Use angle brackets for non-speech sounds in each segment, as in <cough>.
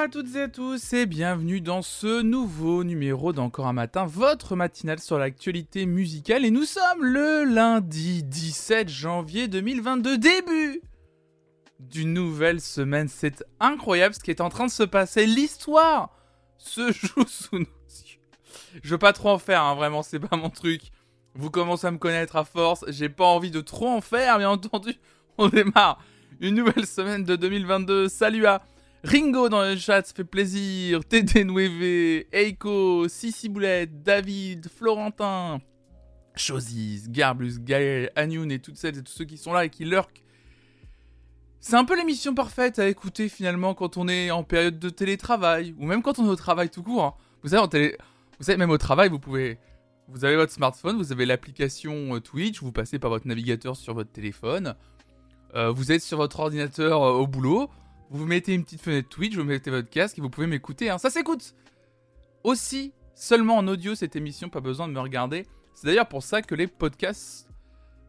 à toutes et à tous et bienvenue dans ce nouveau numéro d'Encore un matin, votre matinale sur l'actualité musicale et nous sommes le lundi 17 janvier 2022, début d'une nouvelle semaine. C'est incroyable ce qui est en train de se passer, l'histoire se <laughs> joue sous nos yeux. Je veux pas trop en faire, hein, vraiment, c'est pas mon truc. Vous commencez à me connaître à force, j'ai pas envie de trop en faire, bien entendu. On démarre une nouvelle semaine de 2022. Salut à Ringo dans le chat, ça fait plaisir. <laughs> Tété Nueve, Eiko, Sissi Boulette, David, Florentin, Chosis, Garblus, Gaël, Anyun et toutes celles et tous ceux qui sont là et qui lurkent. C'est un peu l'émission parfaite à écouter finalement quand on est en période de télétravail ou même quand on est au travail tout court. hein. Vous savez même au travail, vous pouvez vous avez votre smartphone, vous avez l'application euh, Twitch, vous passez par votre navigateur sur votre téléphone. Euh, vous êtes sur votre ordinateur euh, au boulot, vous mettez une petite fenêtre Twitch, vous mettez votre casque et vous pouvez m'écouter. hein. Ça s'écoute Aussi, seulement en audio cette émission, pas besoin de me regarder. C'est d'ailleurs pour ça que les podcasts.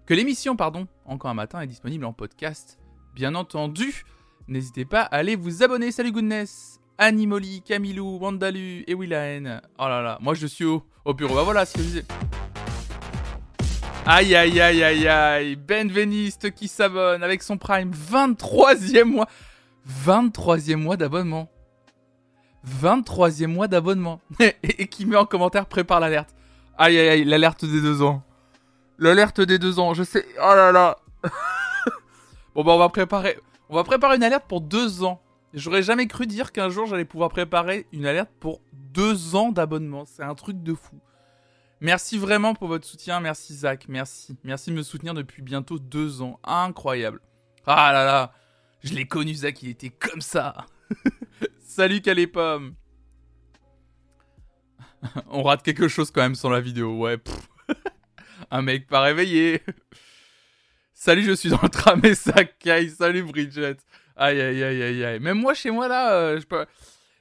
Que l'émission, pardon, encore un matin, est disponible en podcast. Bien entendu, n'hésitez pas à aller vous abonner. Salut Goodness Animoli, Camilou, Wandalu et Willahen. Oh là là, moi je suis au, au bureau. Bah voilà ce que je disais. Aïe aïe aïe aïe aïe. Benveniste qui s'abonne avec son Prime. 23e mois. 23e mois d'abonnement. 23e mois d'abonnement. <laughs> et, qui met en commentaire prépare l'alerte. Aïe aïe aïe, l'alerte des deux ans. L'alerte des deux ans, je sais. Oh là là. <laughs> bon bah on va préparer. On va préparer une alerte pour deux ans. J'aurais jamais cru dire qu'un jour j'allais pouvoir préparer une alerte pour deux ans d'abonnement. C'est un truc de fou. Merci vraiment pour votre soutien. Merci Zach. Merci. Merci de me soutenir depuis bientôt deux ans. Incroyable. Ah là là. Je l'ai connu Zach, il était comme ça. <laughs> Salut Calépom. <laughs> On rate quelque chose quand même sans la vidéo. Ouais. <laughs> Un mec pas réveillé. Salut, je suis dans le tram et ça. Salut Bridget. Aïe aïe aïe aïe aïe. Même moi chez moi là, euh, je peux...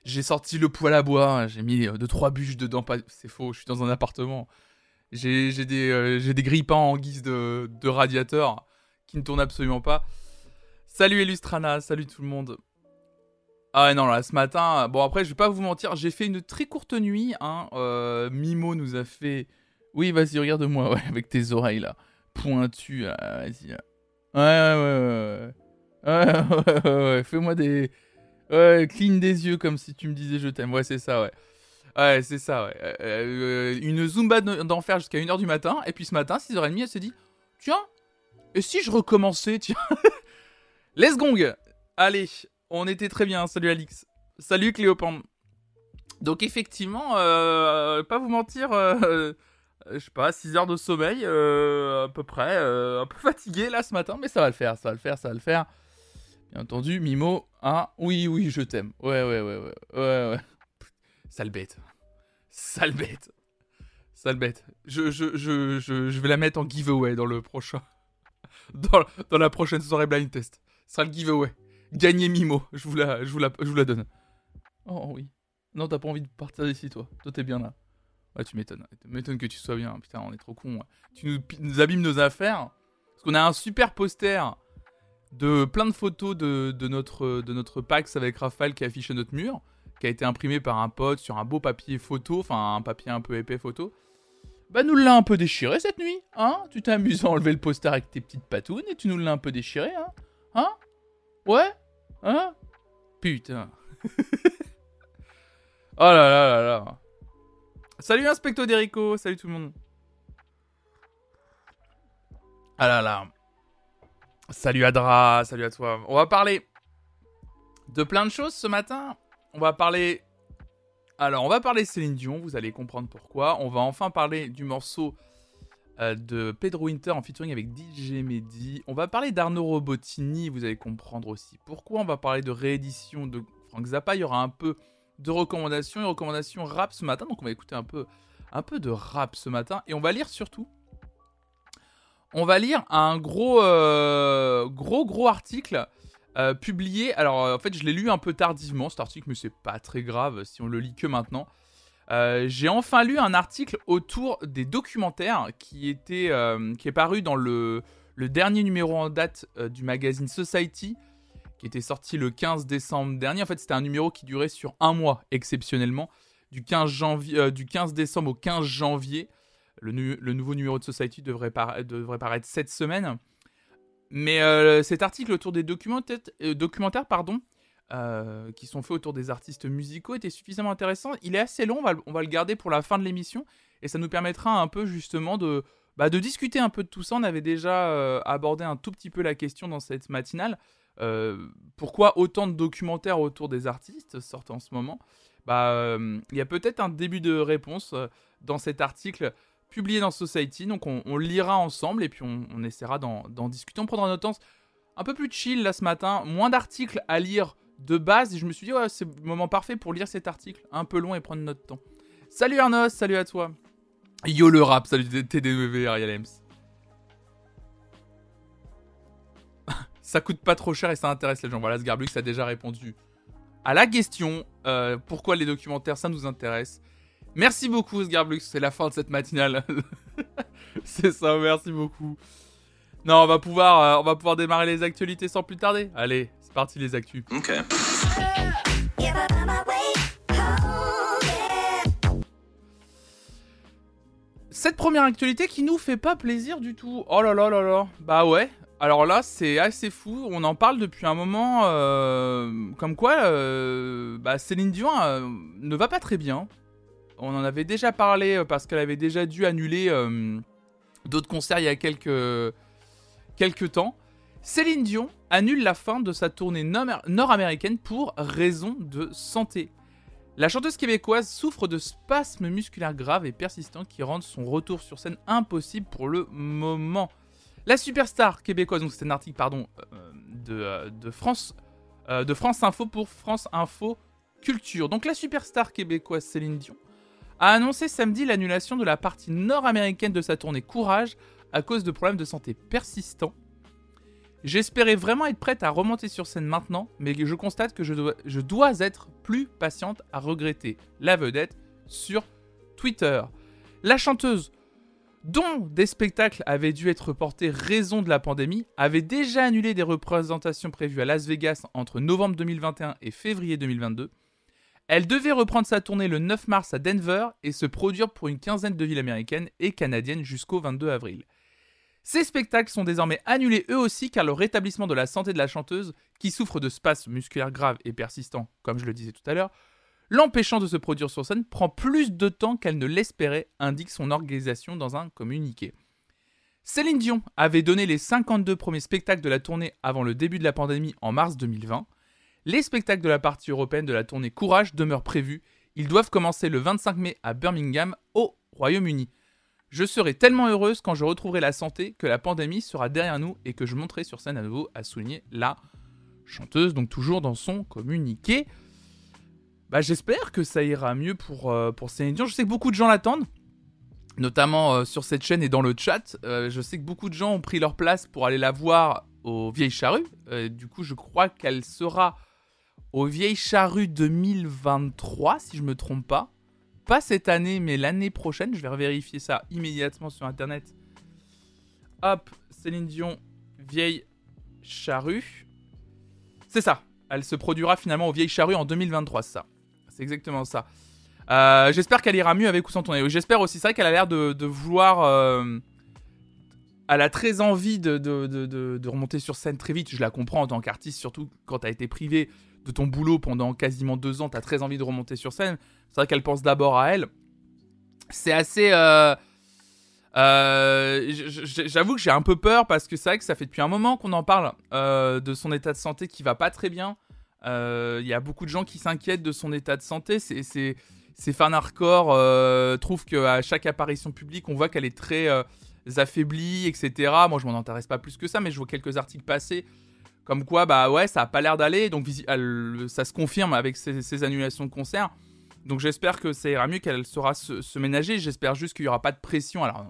j'ai sorti le poêle à bois, j'ai mis euh, deux trois bûches dedans. Pas... C'est faux, je suis dans un appartement. J'ai des euh, des grille-pains en guise de, de radiateur qui ne tournent absolument pas. Salut Illustrana, salut tout le monde. Ah non là ce matin, bon après je vais pas vous mentir, j'ai fait une très courte nuit. Hein. Euh, Mimo nous a fait. Oui vas-y regarde-moi <laughs> ouais, avec tes oreilles là pointues. là, Vas-y. Ouais ouais ouais ouais. <laughs> Ouais, ouais, ouais, ouais, fais-moi des. Ouais, cligne des yeux comme si tu me disais je t'aime. Ouais, c'est ça, ouais. Ouais, c'est ça, ouais. Euh, euh, une Zumba de- d'enfer jusqu'à 1h du matin. Et puis ce matin, 6h30, elle s'est dit Tiens, et si je recommençais, tiens Let's gong Allez, on était très bien. Salut Alix. Salut Cléopande. Donc effectivement, euh, pas vous mentir, euh, euh, je sais pas, 6 heures de sommeil, euh, à peu près, un peu fatigué là ce matin, mais ça va le faire, ça va le faire, ça va le faire. Bien entendu, Mimo, hein, oui, oui, je t'aime. Ouais, ouais, ouais, ouais, ouais. Sale bête. Sale bête. Sale bête. Je, je, je, je, je vais la mettre en giveaway dans le prochain. <laughs> Dans la prochaine soirée blind test. Ce sera le giveaway. Gagnez Mimo. Je vous la, je vous la, je vous la donne. Oh oui. Non, t'as pas envie de partir d'ici, toi. Toi, t'es bien là. Ouais, tu m'étonnes. Tu m'étonnes que tu sois bien. Putain, on est trop con. Tu nous, abîmes nos affaires. Parce qu'on a un super poster de plein de photos de, notre, de notre Pax avec Raphaël qui affiche à notre mur. Qui a été imprimé par un pote sur un beau papier photo. Enfin, un papier un peu épais photo. Bah, nous l'a un peu déchiré cette nuit. Hein Tu t'es amusé à enlever le poster avec tes petites patounes et tu nous l'as un peu déchiré. Hein Hein? Ouais? Hein? Putain. <laughs> oh là là là là. Salut Inspecto Derico, salut tout le monde. Ah là là. Salut Adra, salut à toi. On va parler de plein de choses ce matin. On va parler. Alors, on va parler Céline Dion, vous allez comprendre pourquoi. On va enfin parler du morceau de Pedro Winter en featuring avec DJ Mehdi. On va parler d'Arnaud Robotini, vous allez comprendre aussi pourquoi. On va parler de réédition de Frank Zappa. Il y aura un peu de recommandations et recommandations rap ce matin. Donc on va écouter un peu, un peu de rap ce matin. Et on va lire surtout. On va lire un gros, euh, gros, article euh, publié. Alors euh, en fait, je l'ai lu un peu tardivement cet article, mais c'est pas très grave si on le lit que maintenant. Euh, J'ai enfin lu un article autour des documentaires qui, était, euh, qui est paru dans le, dernier numéro en date euh, du magazine Society qui était sorti le 15 décembre dernier. En fait, c'était un numéro qui durait sur un mois, exceptionnellement, du 15, janvier, du 15 décembre au 15 janvier. Le, nouveau numéro de Society devrait, devrait paraître cette semaine. Mais cet article autour des documentaires, documentaires pardon, qui sont faits autour des artistes musicaux était suffisamment intéressant. Il est assez long, on va, le garder pour la fin de l'émission. Et ça nous permettra un peu justement de, bah, discuter un peu de tout ça. On avait déjà euh, abordé un tout petit peu la question dans cette matinale. Euh, pourquoi autant de documentaires autour des artistes sortent en ce moment? Bah, euh, Il y a peut-être un début de réponse dans cet article publié dans Society. Donc on, on lira ensemble et puis on, on essaiera d'en discuter. On prendra notre temps un peu plus chill là ce matin. Moins d'articles à lire de base. Je me suis dit, ouais, c'est le moment parfait pour lire cet article. Un peu long et prendre notre temps. Salut Arnos, salut à toi. Yo le rap, salut TDW Ariel <laughs> ça coûte pas trop cher et ça intéresse les gens. Voilà, Sgarblux a déjà répondu à la question euh, pourquoi les documentaires ça nous intéresse. Merci beaucoup Sgarblux, c'est la fin de cette matinale. <laughs> c'est ça, merci beaucoup. Non, euh, on va pouvoir démarrer les actualités sans plus tarder. Allez, c'est parti les actus. Ok. Cette première actualité qui nous fait pas plaisir du tout. Oh là là là là. Bah ouais. Alors là, c'est assez fou. On en parle depuis un moment. Euh, comme quoi, euh, bah Céline Dion euh, ne va pas très bien. On en avait déjà parlé parce qu'elle avait déjà dû annuler d'autres concerts il y a quelques, quelques temps. Céline Dion annule la fin de sa tournée nord-américaine pour raison de santé. La chanteuse québécoise souffre de spasmes musculaires graves et persistants qui rendent son retour sur scène impossible pour le moment. La superstar québécoise, donc c'est un article pardon, euh, euh, de, France, euh, de France Info pour France Info Culture. Donc la superstar québécoise Céline Dion a annoncé samedi l'annulation de la partie nord-américaine de sa tournée Courage à cause de problèmes de santé persistants J'espérais vraiment être prête à remonter sur scène maintenant, mais je constate que je dois, être plus patiente à regretter la vedette sur Twitter. La chanteuse, dont des spectacles avaient dû être reportés raison de la pandémie, avait déjà annulé des représentations prévues à Las Vegas entre novembre 2021 et février 2022. Elle devait reprendre sa tournée le 9 mars à Denver et se produire pour une quinzaine de villes américaines et canadiennes jusqu'au 22 avril. Ces spectacles sont désormais annulés eux aussi car le rétablissement de la santé de la chanteuse, qui souffre de spasmes musculaires graves et persistants, comme je le disais tout à l'heure, l'empêchant de se produire sur scène, prend plus de temps qu'elle ne l'espérait, indique son organisation dans un communiqué. Céline Dion avait donné les 52 premiers spectacles de la tournée avant le début de la pandémie en mars 2020. Les spectacles de la partie européenne de la tournée Courage demeurent prévus. Ils doivent commencer le 25 mai à Birmingham, au Royaume-Uni. Je serai tellement heureuse quand je retrouverai la santé que la pandémie sera derrière nous et que je monterai sur scène à nouveau, à souligner la chanteuse, donc toujours dans son communiqué. Bah, j'espère que ça ira mieux pour, euh, pour Céline Dion. Je sais que beaucoup de gens l'attendent, notamment euh, sur cette chaîne et dans le chat. Euh, je sais que beaucoup de gens ont pris leur place pour aller la voir aux Vieilles Charrues. du coup, je crois qu'elle sera aux Vieilles Charrues 2023, si je me trompe pas pas cette année, mais l'année prochaine. Je vais vérifier ça immédiatement sur internet. Hop, Céline Dion, vieille charrue. C'est ça. Elle se produira finalement aux vieilles charrues en 2023, ça. C'est exactement ça. Euh, j'espère qu'elle ira mieux avec ou sans tournée. J'espère aussi, ça qu'elle a l'air de, vouloir. Euh, elle a très envie de, de, remonter sur scène très vite. Je la comprends en tant qu'artiste, surtout quand tu as été privé de ton boulot pendant quasiment deux ans, tu as très envie de remonter sur scène. C'est vrai qu'elle pense d'abord à elle. C'est assez... Euh, euh, j'avoue que j'ai un peu peur parce que c'est vrai que ça fait depuis un moment qu'on en parle euh, de son état de santé qui va pas très bien. Il y a beaucoup de gens qui s'inquiètent de son état de santé. C'est, ces fans hardcore trouvent qu'à chaque apparition publique, on voit qu'elle est très affaiblie, etc. Moi, je m'en intéresse pas plus que ça, mais je vois quelques articles passer comme quoi, bah ouais, ça a pas l'air d'aller. Donc ça se confirme avec ces, annulations de concerts. Donc j'espère que ça ira mieux, qu'elle saura se, ménager. J'espère juste qu'il n'y aura pas de pression. Alors,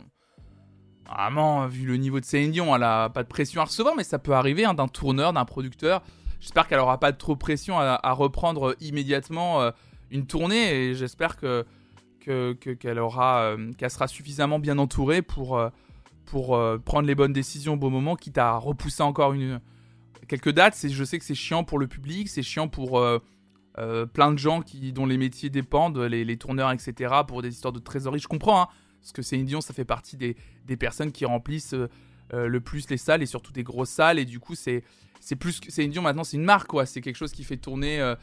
vraiment, vu le niveau de Céline Dion, elle a pas de pression à recevoir, mais ça peut arriver hein, d'un tourneur, d'un producteur. J'espère qu'elle aura pas trop de pression à, reprendre immédiatement euh, une tournée et j'espère que qu'elle aura euh, qu'elle sera suffisamment bien entourée pour euh, pour prendre les bonnes décisions au bon moment, quitte à repousser encore une quelques dates. Je sais que c'est chiant pour le public, c'est chiant pour plein de gens qui, dont les métiers dépendent, les, tourneurs, etc., pour des histoires de trésorerie. Je comprends, hein, parce que Céline Dion, ça fait partie des, des personnes qui remplissent le plus les salles et surtout des grosses salles. Et du coup, c'est plus que Céline Dion maintenant, c'est une marque, quoi. C'est quelque chose qui fait tourner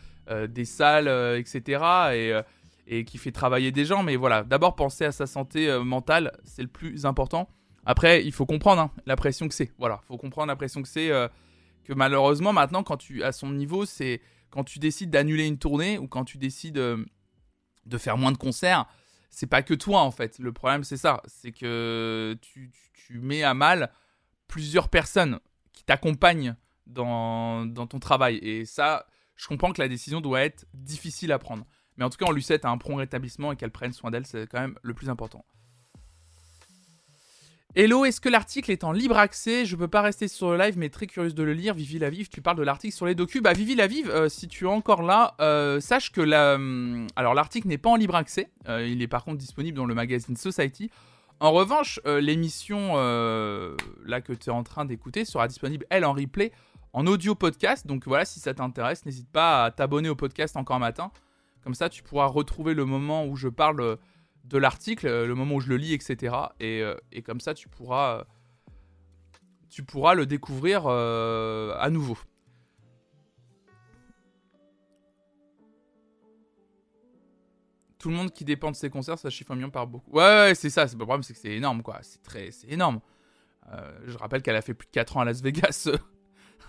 des salles, etc. Et et qui fait travailler des gens. Mais voilà, d'abord penser à sa santé euh, mentale, c'est le plus important. Après, il faut comprendre hein, la pression que c'est. Voilà, faut comprendre la pression que c'est. Euh, que malheureusement, maintenant, quand tu à son niveau, c'est quand tu décides d'annuler une tournée ou quand tu décides euh, de faire moins de concerts, c'est pas que toi en fait. Le problème, c'est ça. C'est que tu, tu, mets à mal plusieurs personnes qui t'accompagnent dans, dans ton travail. Et ça, je comprends que la décision doit être difficile à prendre. Mais en tout cas, on lui souhaite un prompt rétablissement et qu'elle prenne soin d'elle, c'est quand même le plus important. Hello, est-ce que l'article est en libre accès? Je peux pas rester sur le live, mais très curieuse de le lire. Vivi la Vive, tu parles de l'article sur les docus. Bah, Vivi la Vive, euh, si tu es encore là, euh, sache que la... Hum, alors l'article n'est pas en libre accès. Euh, il est par contre disponible dans le magazine Society. En revanche, l'émission là que tu es en train d'écouter sera disponible, elle, en replay, en audio podcast. Donc voilà, si ça t'intéresse, n'hésite pas à t'abonner au podcast encore matin. Comme ça, tu pourras retrouver le moment où je parle de l'article, euh, le moment où je le lis, etc. Euh, et, comme ça, tu pourras, tu pourras le découvrir à nouveau. Tout le monde qui dépend de ses concerts, ça chiffre un million par beaucoup. Ouais, ouais c'est ça. Le problème, c'est que c'est énorme, quoi. C'est très, c'est énorme. je rappelle qu'elle a fait plus de 4 ans à Las Vegas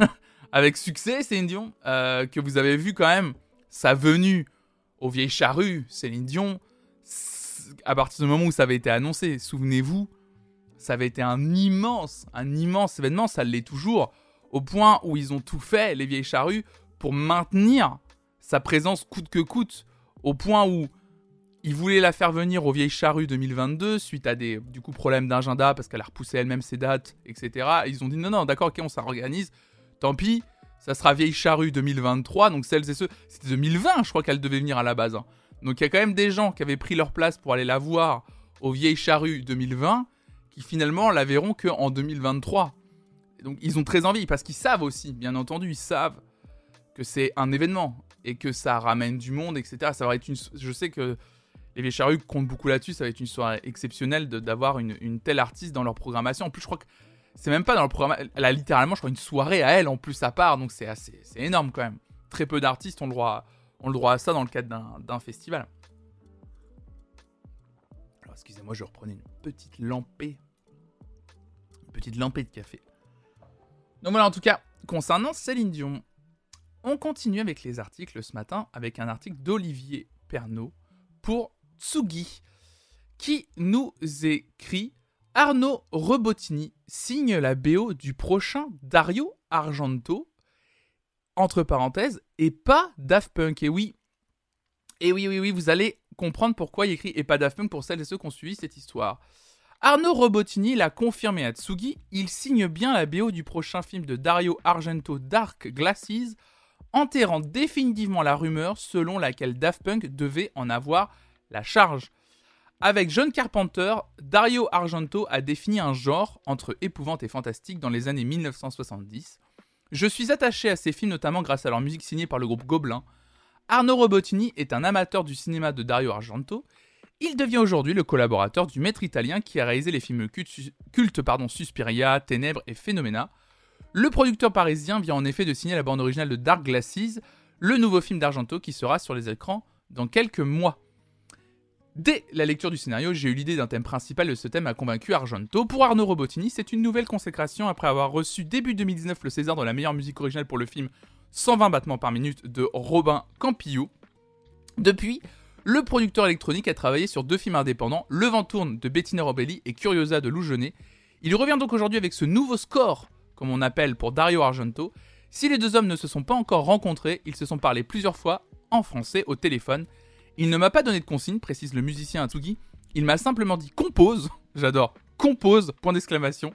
<laughs> avec succès, c'est Dion, que vous avez vu quand même sa venue aux vieilles charrues, Céline Dion, à partir du moment où ça avait été annoncé, souvenez-vous, ça avait été un immense, un immense événement, ça l'est toujours, au point où ils ont tout fait, les vieilles charrues, pour maintenir sa présence coûte que coûte, au point où ils voulaient la faire venir aux vieilles charrues 2022 suite à des du coup problèmes d'agenda parce qu'elle a repoussé elle-même ses dates, etc. ils ont dit non non d'accord ok on s'organise, tant pis, ça sera Vieille Charrue 2023. Donc celles et ceux, c'était 2020, je crois qu'elle devait venir à la base. Hein. Donc il y a quand même des gens qui avaient pris leur place pour aller la voir aux Vieilles Charrues 2020, qui finalement la verront qu'en 2023. donc ils ont très envie, parce qu'ils savent aussi, bien entendu, ils savent que c'est un événement et que ça ramène du monde, etc. Ça va être une, je sais que les Vieilles Charrues comptent beaucoup là-dessus. Ça va être une soirée exceptionnelle d'avoir une, une, telle artiste dans leur programmation. En plus, je crois que c'est même pas dans le programme. Elle a littéralement, je crois, une soirée à elle en plus à part, donc c'est assez, c'est énorme quand même. Très peu d'artistes ont le droit, ont le droit à ça dans le cadre d'un, festival. Alors excusez-moi, je reprenais une petite lampée, une petite lampée de café. Donc voilà, en tout cas, concernant Céline Dion, on continue avec les articles ce matin avec un article d'Olivier Pernaud pour Tsugi qui nous écrit Arnaud Rebotini signe la BO du prochain Dario Argento, entre parenthèses, et pas Daft Punk. Et oui, et oui, oui, oui, vous allez comprendre pourquoi il écrit et pas Daft Punk pour celles et ceux qui ont suivi cette histoire. Arnaud Robotini l'a confirmé à Tsugi, il signe bien la BO du prochain film de Dario Argento Dark Glasses, enterrant définitivement la rumeur selon laquelle Daft Punk devait en avoir la charge. Avec John Carpenter, Dario Argento a défini un genre entre épouvante et fantastique dans les années 1970. Je suis attaché à ces films notamment grâce à leur musique signée par le groupe Gobelin. Arnaud Robotini est un amateur du cinéma de Dario Argento. Il devient aujourd'hui le collaborateur du maître italien qui a réalisé les films cultes, Suspiria, Ténèbres et Phénoména. Le producteur parisien vient en effet de signer la bande originale de Dark Glasses, le nouveau film d'Argento qui sera sur les écrans dans quelques mois. Dès la lecture du scénario, j'ai eu l'idée d'un thème principal et ce thème a convaincu Argento. Pour Arnaud Robotini, c'est une nouvelle consécration après avoir reçu début 2019 le César de la meilleure musique originale pour le film 120 battements par minute de Robin Campillo. Depuis, le producteur électronique a travaillé sur deux films indépendants, Le vent tourne de Bettina Robelli et Curiosa de Lou Genet. Il revient donc aujourd'hui avec ce nouveau score, comme on appelle pour Dario Argento. Si les deux hommes ne se sont pas encore rencontrés, ils se sont parlé plusieurs fois en français au téléphone il ne m'a pas donné de consigne, précise le musicien Atsugi. Il m'a simplement dit compose. <laughs> J'adore. Compose, point d'exclamation.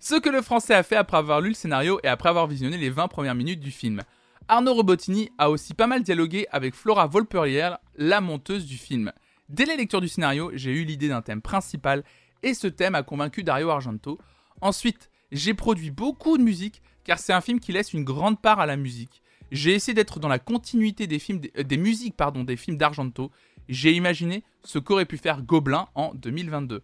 Ce que le français a fait après avoir lu le scénario et après avoir visionné les 20 premières minutes du film. Arnaud Robotini a aussi pas mal dialogué avec Flora Volperière, la monteuse du film. Dès la lecture du scénario, j'ai eu l'idée d'un thème principal et ce thème a convaincu Dario Argento. Ensuite, j'ai produit beaucoup de musique car c'est un film qui laisse une grande part à la musique. J'ai essayé d'être dans la continuité des, films, euh, des musiques pardon, des films d'Argento. J'ai imaginé ce qu'aurait pu faire Gobelin en 2022.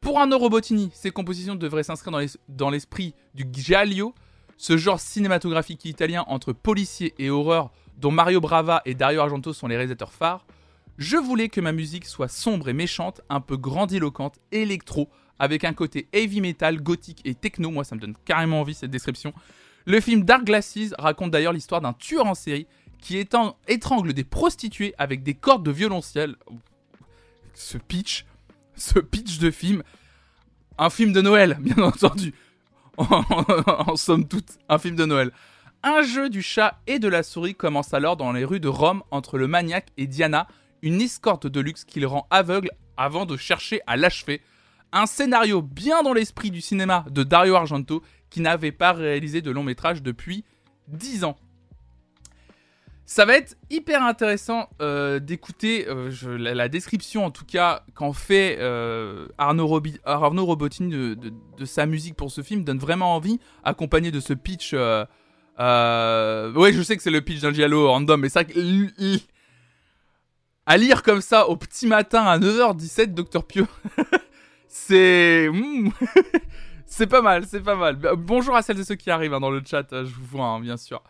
Pour un Robotini, ses compositions devraient s'inscrire dans l'esprit du giallo, ce genre cinématographique italien entre policier et horreur dont Mario Brava et Dario Argento sont les réalisateurs phares. Je voulais que ma musique soit sombre et méchante, un peu grandiloquente, électro, avec un côté heavy metal, gothique et techno. Moi, ça me donne carrément envie cette description. Le film Dark Glasses raconte d'ailleurs l'histoire d'un tueur en série qui étrangle des prostituées avec des cordes de violoncelle. Ce pitch, ce pitch de film, un film de Noël, <laughs> bien entendu. en, somme toute, un film de Noël. Un jeu du chat et de la souris commence alors dans les rues de Rome entre le maniaque et Diana, une escorte de luxe qui le rend aveugle avant de chercher à l'achever. Un scénario bien dans l'esprit du cinéma de Dario Argento n'avait pas réalisé de long métrage depuis 10 ans. Ça va être hyper intéressant euh, d'écouter euh, la, description, en tout cas, qu'en fait euh, Arnaud, Robotini de, sa musique pour ce film, donne vraiment envie, accompagné de ce pitch. ouais, je sais que c'est le pitch d'un giallo random, mais ça, à lire comme ça au petit matin à 9h17, Docteur Pio, <laughs> c'est. <laughs> C'est pas mal, c'est pas mal. Bonjour à celles et ceux qui arrivent hein, dans le chat, je vous vois, hein, bien sûr.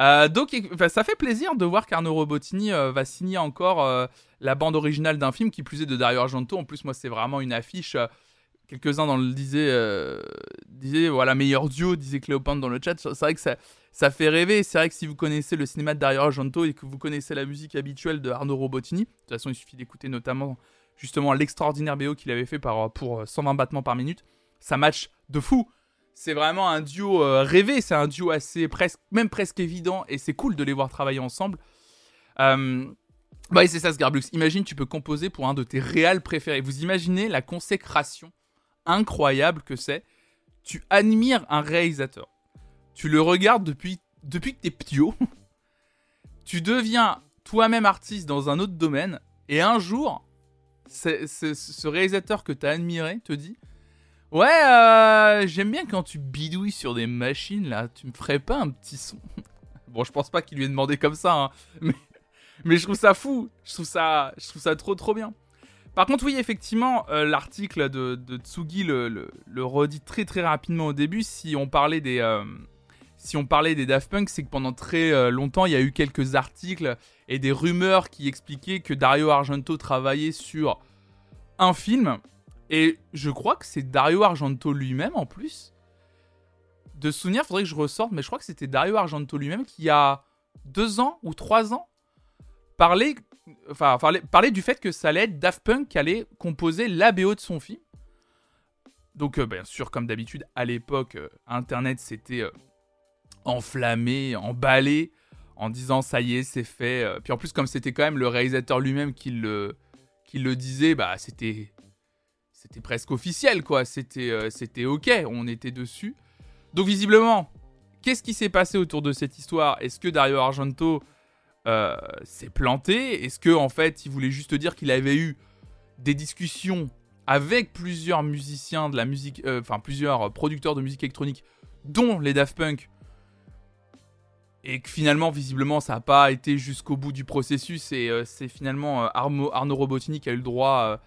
Euh, donc, ça fait plaisir de voir qu'Arnaud Robotini euh, va signer encore euh, la bande originale d'un film qui plus est de Dario Argento. En plus, moi, c'est vraiment une affiche. Quelques-uns dans le disaient, disaient voilà meilleur duo, disait Cléopâtre dans le chat. C'est vrai que ça, ça fait rêver. C'est vrai que si vous connaissez le cinéma de Dario Argento et que vous connaissez la musique habituelle de Arnaud Robotini, de toute façon, il suffit d'écouter notamment justement l'extraordinaire BO qu'il avait fait par, pour 120 battements par minute. Ça match de fou c'est vraiment un duo euh, rêvé, c'est un duo assez presque, même presque évident, et c'est cool de les voir travailler ensemble. Euh, bah, c'est ça, Scarblux. Imagine, tu peux composer pour un de tes réels préférés. Vous imaginez la consécration incroyable que c'est. Tu admires un réalisateur. Tu le regardes depuis, depuis que t'es pio. <laughs> tu deviens toi-même artiste dans un autre domaine. Et un jour, ce réalisateur que tu as admiré te dit Ouais, euh, j'aime bien quand tu bidouilles sur des machines là. Tu me ferais pas un petit son? <laughs> Bon, je pense pas qu'il lui ait demandé comme ça, hein, <laughs> mais, je trouve ça fou. Je trouve ça, je trouve ça trop trop bien. Par contre, oui, effectivement, euh, l'article de, Tsugi le, redit très très rapidement au début. Si on parlait des, euh, si on parlait des Daft Punk, c'est que pendant très longtemps, il y a eu quelques articles et des rumeurs qui expliquaient que Dario Argento travaillait sur un film et je crois que c'est Dario Argento lui-même en plus. De souvenir, faudrait que je ressorte, mais je crois que c'était Dario Argento lui-même qui a deux ans ou trois ans parlait, du fait que ça allait être Daft Punk qui allait composer l'ABO de son film. Donc, euh, bien sûr, comme d'habitude, à l'époque, euh, Internet s'était euh, enflammé, emballé, en disant ça y est, c'est fait. Puis en plus, comme c'était quand même le réalisateur lui-même qui le, qui le disait, bah c'était c'était presque officiel, quoi. C'était, euh, c'était ok, on était dessus. Donc visiblement, qu'est-ce qui s'est passé autour de cette histoire? Est-ce que Dario Argento euh, s'est planté? Est-ce que en fait, il voulait juste dire qu'il avait eu des discussions avec plusieurs musiciens de la musique, euh, enfin plusieurs producteurs de musique électronique, dont les Daft Punk, et que finalement, visiblement, ça n'a pas été jusqu'au bout du processus, et c'est finalement Arnaud Robotini qui a eu le droit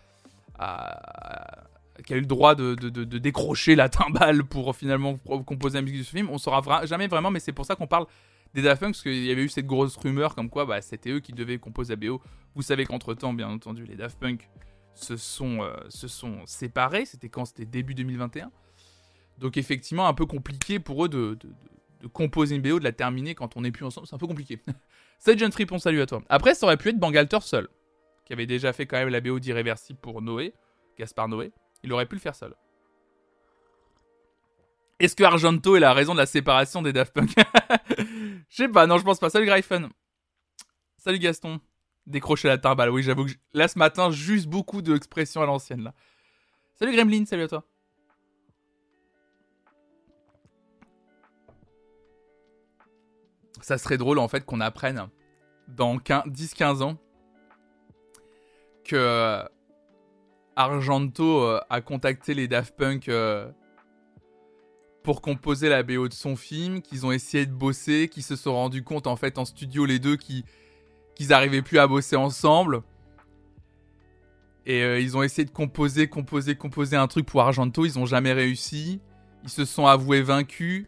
qui a eu le droit de, décrocher la timbale pour finalement composer la musique de ce film. On saura jamais vraiment, mais c'est pour ça qu'on parle des Daft Punk, parce qu'il y avait eu cette grosse rumeur comme quoi bah, c'était eux qui devaient composer la BO. Vous savez qu'entre-temps, bien entendu, les Daft Punk se sont, euh, sont séparés. C'était quand? C'était début 2021. Donc effectivement, un peu compliqué pour eux de, composer une BO, de la terminer quand on n'est plus ensemble. C'est un peu compliqué. <laughs> Salut John Fripp, salut à toi. Après, ça aurait pu être Bangalter seul qui avait déjà fait quand même la BO d'Irréversible pour Noé, Gaspard Noé, il aurait pu le faire seul. Est-ce que Argento est la raison de la séparation des Daft Punk <laughs> Je sais pas, non, je pense pas. Salut Gryphon. Salut Gaston. Décrocher la timbale, oui, j'avoue que là ce matin, juste beaucoup d'expressions à l'ancienne là. Salut Gremlin, salut à toi. Ça serait drôle en fait qu'on apprenne dans 10-15 ans que euh, Argento euh, a contacté les Daft Punk euh, pour composer la BO de son film, qu'ils ont essayé de bosser, qu'ils se sont rendus compte en fait en studio les deux qu'ils qu'ils arrivaient plus à bosser ensemble. Et ils ont essayé de composer, composer, composer un truc pour Argento, ils ont jamais réussi. Ils se sont avoués vaincus.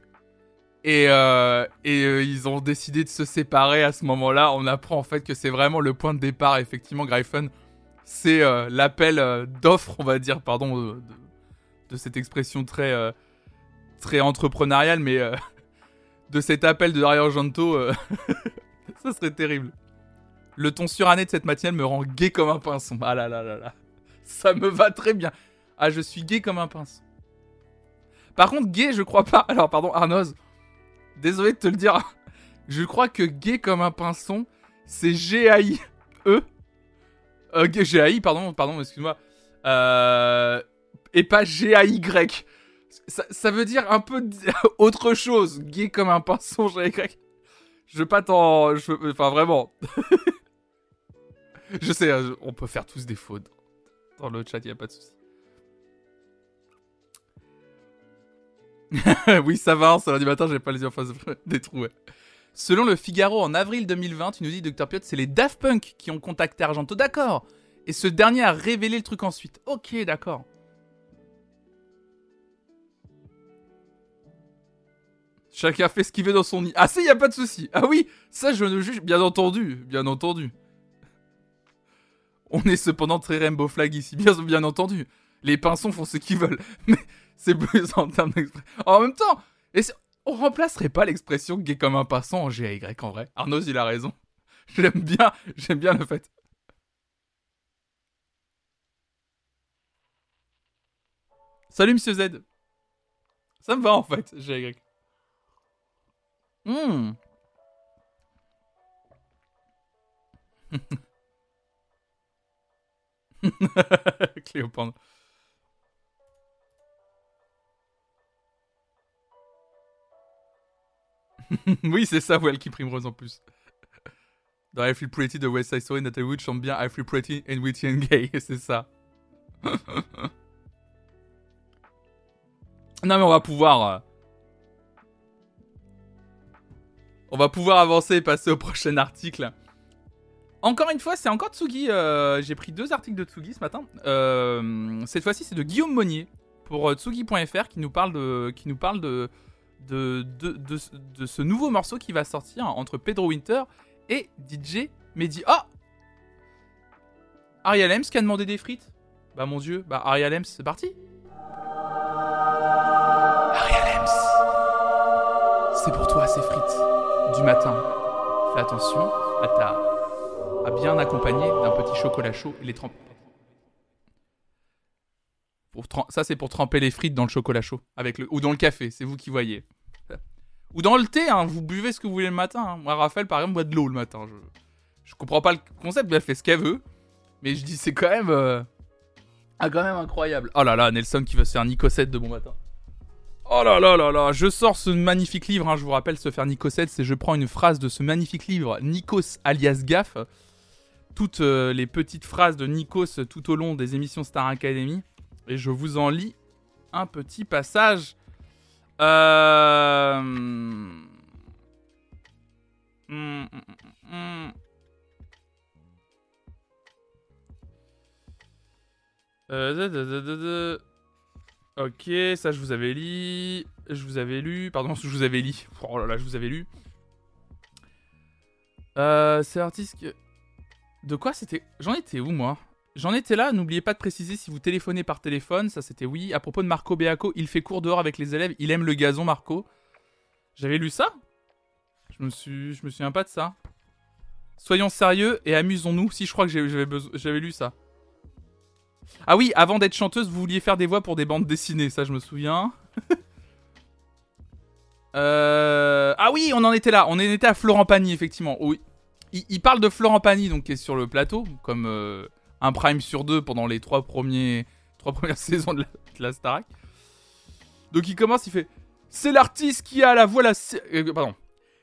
Et, et ils ont décidé de se séparer à ce moment-là. On apprend en fait que c'est vraiment le point de départ, effectivement, Gryphon. C'est l'appel d'offre, on va dire, pardon, de, de cette expression très, très entrepreneuriale, mais <laughs> de cet appel de Dario Argento, <laughs> ça serait terrible. Le ton suranné de cette matinale me rend gay comme un pinson. Ah là là là là. Ça me va très bien. Ah, je suis gay comme un pinson. Par contre, gay, je crois pas. Alors, pardon, Arnoz. Désolé de te le dire. Je crois que gay comme un pinson, c'est G-A-I-E. Euh, G-A-I, pardon, pardon, excuse-moi. Euh, et pas G-A-Y. Ça, ça, veut dire un peu <laughs> autre chose. Gay comme un pinson, G-A-Y. Je veux pas t'en. Enfin, vraiment. <laughs> Je sais, euh, on peut faire tous des fautes. Dans le chat, il a pas de souci. <laughs> oui, ça va, ça va du matin, j'ai pas les yeux en face des trous. Selon le Figaro, en avril 2020, tu nous dis, Dr. Piot, c'est les Daft Punk qui ont contacté Argento. D'accord. Et ce dernier a révélé le truc ensuite. Ok, d'accord. Chacun fait ce qu'il veut dans son nid. Ah, ça, y a pas de souci. Ah oui, ça, je ne juge, bien entendu. Bien entendu. On est cependant très Rainbow Flag ici, bien, bien entendu. Les pinsons font ce qu'ils veulent, <laughs> mais c'est plus en termes d'expression. En même temps, on remplacerait pas l'expression gay comme un pinson en GAY en vrai. Arnaud, il a raison. <laughs> J'aime bien, j'aime bien le fait. Salut Monsieur Z. Ça me va en fait, GAY. Hum. <laughs> Cléopâtre. <laughs> oui, c'est ça, qui Primrose en plus. Dans I Feel Pretty de West Side Story, Natalie Wood chante bien I Feel Pretty and Witty and Gay, <laughs> c'est ça. non, mais on va pouvoir. Euh, on va pouvoir avancer et passer au prochain article. Encore une fois, c'est encore Tsugi. Euh, j'ai pris deux articles de Tsugi ce matin. Euh, cette fois-ci, c'est de Guillaume Monnier pour Tsugi.fr qui nous parle de, qui nous parle de de, de, ce nouveau morceau qui va sortir entre Pedro Winter et DJ Mehdi. Oh Ariel Ems qui a demandé des frites. Bah mon dieu, bah Ariel Ems, c'est parti. Ariel Ems, c'est pour toi ces frites du matin. Fais attention à ta bien accompagné d'un petit chocolat chaud et les tremper. Ça, c'est pour tremper les frites dans le chocolat chaud. Avec le... Ou dans le café, c'est vous qui voyez. Ou dans le thé, hein, vous buvez ce que vous voulez le matin. Hein. Moi, Raphaël, par exemple, boit de l'eau le matin. Je... je comprends pas le concept, elle fait ce qu'elle veut. Mais je dis, c'est quand même. Euh, ah, quand même incroyable. Oh là là, Nelson qui va se faire Nicosette de bon matin. Oh là là là là, je sors ce magnifique livre, hein, je vous rappelle, se faire Nicosette, c'est je prends une phrase de ce magnifique livre, Nikos alias Gaff, toutes euh, les petites phrases de Nikos tout au long des émissions Star Academy. Et je vous en lis un petit passage. Euh... Ok, ça je vous avais lu. Je vous avais lu. Pardon, je vous avais lu. Oh là là, je vous avais lu. Euh, c'est l'artiste que... De quoi c'était J'en étais où moi? J'en étais là, n'oubliez pas de préciser si vous téléphonez par téléphone, ça c'était oui. À propos de Marco Beaco, il fait cours dehors avec les élèves, il aime le gazon Marco. J'avais lu ça? Je me suis je me souviens pas de ça. Soyons sérieux et amusons-nous. Si je crois que j'avais lu ça. Ah oui, avant d'être chanteuse, vous vouliez faire des voix pour des bandes dessinées, ça je me souviens. <laughs> euh... Ah oui, on en était là, on en était à Florent Pagny effectivement. Oui, il, parle de Florent Pagny, donc qui est sur le plateau, comme euh, un prime sur deux pendant les trois, premiers, trois premières <laughs> saisons de la, Starac. Donc il commence, il fait C'est l'artiste qui a la voix. Euh, pardon.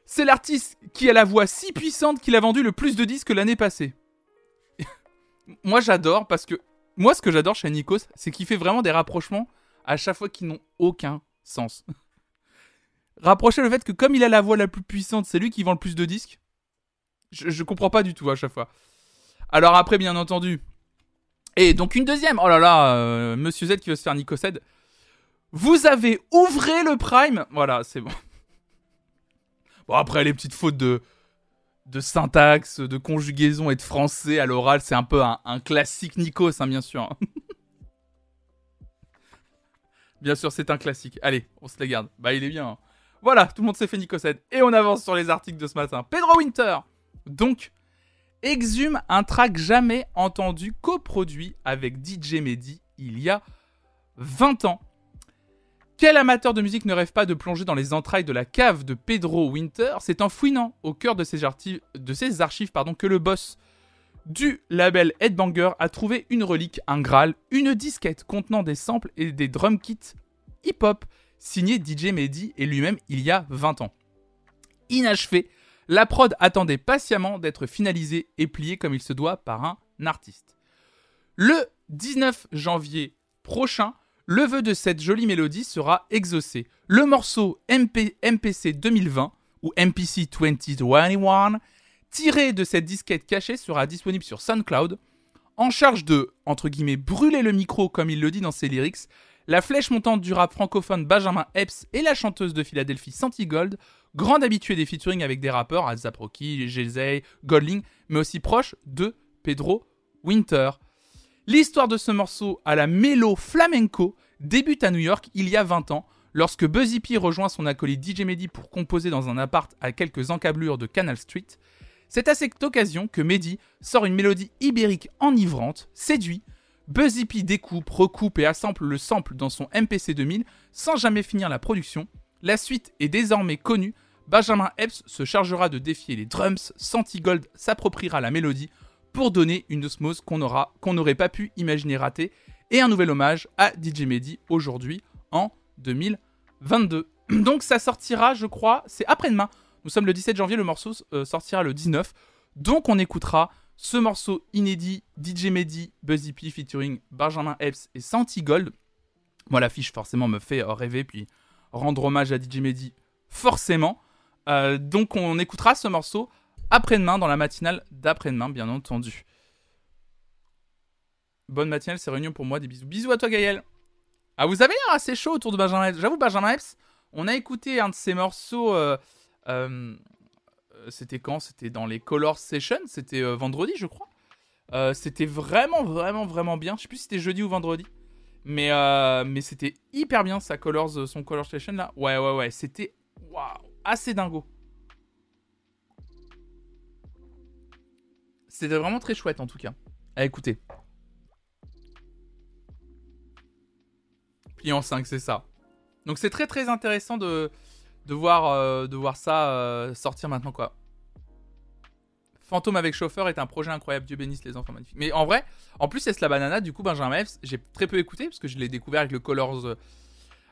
C'est l'artiste qui a la voix si puissante qu'il a vendu le plus de disques l'année passée. <laughs> moi j'adore parce que moi ce que j'adore chez Nikos, c'est qu'il fait vraiment des rapprochements à chaque fois qui n'ont aucun sens. <laughs> rapprocher le fait que comme il a la voix la plus puissante, c'est lui qui vend le plus de disques. Je, je comprends pas du tout à chaque fois. Alors après, bien entendu. Et donc une deuxième. Oh là là, euh, Monsieur Z qui veut se faire Nicocède. Vous avez ouvré le Prime. Voilà, c'est bon. <laughs> Bon après les petites fautes de de syntaxe, de conjugaison et de français à l'oral, c'est un peu un, classique Nikos, hein, bien sûr. <laughs> Bien sûr, c'est un classique. Allez, on se les garde. Bah, il est bien. Hein. Voilà, tout le monde s'est fait Nicosed. Et on avance sur les articles de ce matin. Pedro Winter. Donc, exhume un track jamais entendu coproduit avec DJ Mehdi il y a 20 ans. Quel amateur de musique ne rêve pas de plonger dans les entrailles de la cave de Pedro Winter? C'est en fouinant au cœur de ses, archives, que le boss du label Headbanger a trouvé une relique, un Graal, une disquette contenant des samples et des drum kits hip-hop signés DJ Mehdi et lui-même il y a 20 ans. Inachevé, la prod attendait patiemment d'être finalisée et pliée comme il se doit par un artiste. Le 19 janvier prochain, le vœu de cette jolie mélodie sera exaucé. Le morceau MPC 2020 ou MPC 2021 tiré de cette disquette cachée sera disponible sur SoundCloud. En charge de, entre guillemets, brûler le micro comme il le dit dans ses lyrics, la flèche montante du rap francophone Benjamin Epps et la chanteuse de Philadelphie Santi Gold, grande habituée des featuring avec des rappeurs, Azap Rocky, Goldling, mais aussi proche de Pedro Winter. L'histoire de ce morceau à la mélo flamenco débute à New York il y a 20 ans, lorsque Buzzy P rejoint son acolyte DJ Mehdi pour composer dans un appart à quelques encablures de Canal Street. C'est à cette occasion que Mehdi sort une mélodie ibérique enivrante, séduit. Buzzy P découpe, recoupe et assemble le sample dans son MPC 2000 sans jamais finir la production. La suite est désormais connue. Benjamin Epps se chargera de défier les drums, Santi Gold s'appropriera la mélodie pour donner une osmose qu'on n'aurait pas pu imaginer rater, et un nouvel hommage à DJ Mehdi aujourd'hui en 2022. <clears throat> Donc ça sortira, je crois, c'est après-demain. Nous sommes le 17 janvier, le morceau euh, sortira le 19. Donc on écoutera ce morceau inédit DJ Mehdi, Buzzy P featuring Benjamin Epps et Santi Gold. Moi l'affiche forcément me fait euh, rêver puis rendre hommage à DJ Mehdi forcément. Euh, donc on écoutera ce morceau après-demain, dans la matinale d'après-demain, bien entendu. Bonne matinale, c'est réunion pour moi, des bisous. Bisous à toi, Gaël. Ah, vous avez l'air assez chaud autour de Benjamin Epps. J'avoue, Benjamin Epps, on a écouté un de ses morceaux. Euh, euh, c'était quand? C'était dans les Color Sessions. C'était vendredi, je crois. c'était vraiment, vraiment, vraiment bien. Je sais plus si c'était jeudi ou vendredi. Mais, c'était hyper bien, sa Colors, son Session là. Ouais, ouais, ouais. C'était waouh, assez dingo. C'était vraiment très chouette en tout cas. À écouter. Pliant 5, c'est ça. Donc c'est très très intéressant de, de, voir, euh, de voir ça euh, sortir maintenant quoi. Fantôme avec chauffeur est un projet incroyable. Dieu bénisse les enfants magnifiques. Mais en vrai, en plus, c'est la banana. Du coup, Benjamin F, j'ai très peu écouté parce que je l'ai découvert avec le Colors, euh,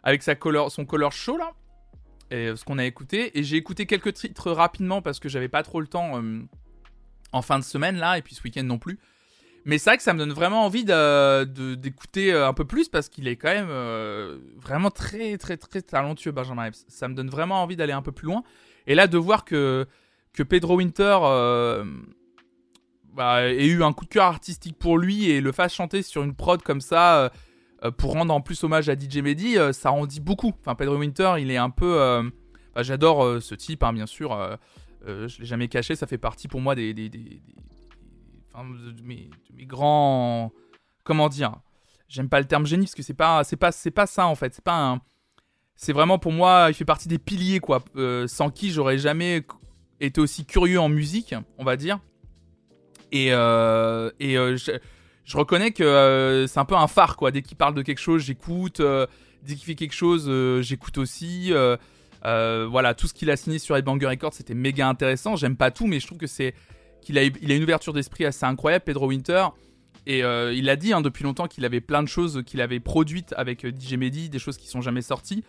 avec sa color, son Color Show là. Et ce qu'on a écouté. Et j'ai écouté quelques titres rapidement parce que j'avais pas trop le temps en fin de semaine là, et puis ce week-end non plus. Mais c'est vrai que ça me donne vraiment envie d'écouter euh, un peu plus parce qu'il est quand même euh, vraiment très très très talentueux Benjamin Epps. Ça me donne vraiment envie d'aller un peu plus loin. Et là de voir que, Pedro Winter euh, bah, ait eu un coup de cœur artistique pour lui et le fasse chanter sur une prod comme ça pour rendre en plus hommage à DJ Mehdi, ça en dit beaucoup. Enfin Pedro Winter il est un peu... Bah, j'adore ce type hein, bien sûr. Euh, je l'ai jamais caché, ça fait partie pour moi des, des, enfin, de, mes, grands, comment dire, j'aime pas le terme génie parce que c'est pas, c'est pas, c'est pas ça en fait, c'est pas un, c'est vraiment pour moi, il fait partie des piliers quoi, euh, sans qui j'aurais jamais été aussi curieux en musique, on va dire. Et, euh, et je, reconnais que c'est un peu un phare quoi. Dès qu'il parle de quelque chose, j'écoute. dès qu'il fait quelque chose, j'écoute aussi. Euh, voilà, tout ce qu'il a signé sur Headbanger Records, c'était méga intéressant. J'aime pas tout, mais je trouve que c'est qu'il a, il a une ouverture d'esprit assez incroyable, Pedro Winter. Et euh, il a dit hein, depuis longtemps qu'il avait plein de choses qu'il avait produites avec euh, DJ Mehdi, des choses qui sont jamais sorties.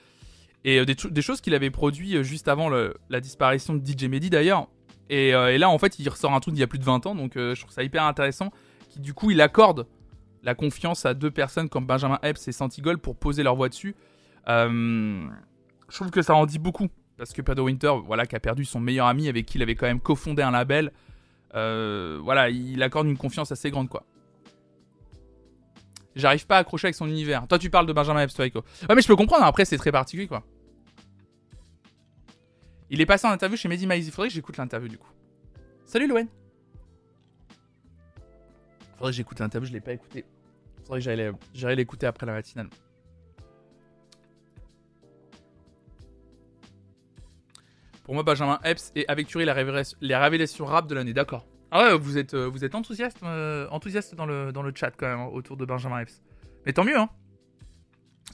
Et des, choses qu'il avait produites juste avant la disparition de DJ Mehdi d'ailleurs. Et, là, en fait, il ressort un truc d'il y a plus de 20 ans, donc je trouve ça hyper intéressant. Du coup, il accorde la confiance à deux personnes comme Benjamin Epps et Santigol pour poser leur voix dessus. Euh, je trouve que ça en dit beaucoup parce que Pedro Winter, voilà, qui a perdu son meilleur ami avec qui il avait quand même cofondé un label, euh, voilà, il accorde une confiance assez grande, quoi. J'arrive pas à accrocher avec son univers. Toi, tu parles de Benjamin Epps, Ouais, mais je peux comprendre. Après, c'est très particulier, quoi. Il est passé en interview chez Mehdi. Il faudrait que j'écoute l'interview, du coup. Salut, Loen. Faudrait que j'écoute l'interview, je l'ai pas écouté. Faudrait que j'aille l'écouter après la matinale. Pour moi, Benjamin Epps et avec Curie, les révélations rap de l'année. D'accord. Ah ouais, vous êtes, euh, vous êtes enthousiaste, euh, enthousiaste dans le, dans le chat quand même autour de Benjamin Epps. Mais tant mieux, hein.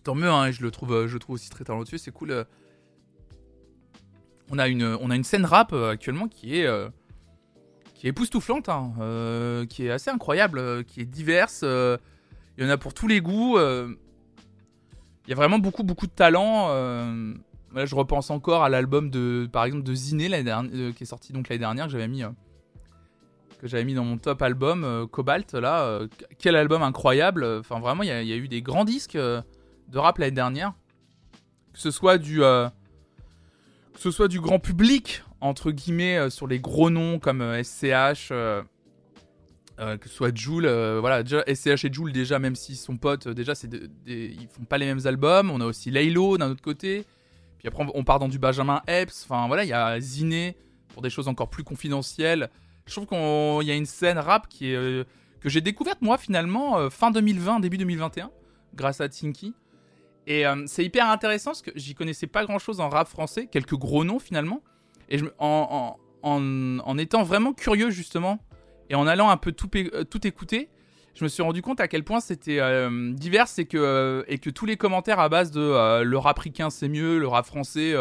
Tant mieux, hein. Je le trouve, euh, je trouve aussi très talentueux. C'est cool. On a une, on a une scène rap actuellement qui est, qui est époustouflante, hein, qui est assez incroyable, qui est diverse. Il y en a pour tous les goûts. Il y a vraiment beaucoup, beaucoup de talent. Là, je repense encore à l'album de, par exemple, de Ziné, qui est sorti donc l'année dernière, que j'avais mis, mis dans mon top album, Cobalt. Là, quel album incroyable. Enfin, vraiment, il y, a eu des grands disques de rap l'année dernière. Que ce soit du, que ce soit du grand public entre guillemets sur les gros noms comme SCH. que ce soit Joule, voilà, déjà SCH et Joule déjà, même s'ils sont potes, déjà c'est ils font pas les mêmes albums. On a aussi Laylo d'un autre côté. Puis après, on part dans du Benjamin Epps. Enfin, voilà, il y a Ziné pour des choses encore plus confidentielles. Je trouve qu'il y a une scène rap qui euh, que j'ai découverte, moi, finalement, euh, fin 2020, début 2021, grâce à Tinky. Et euh, c'est hyper intéressant parce que j'y connaissais pas grand chose en rap français, quelques gros noms finalement. Et en, en, en, étant vraiment curieux, justement, et en allant un peu tout, tout écouter, je me suis rendu compte à quel point c'était euh, divers et que, euh, et que tous les commentaires à base de euh, le rap ricain c'est mieux, le rap français,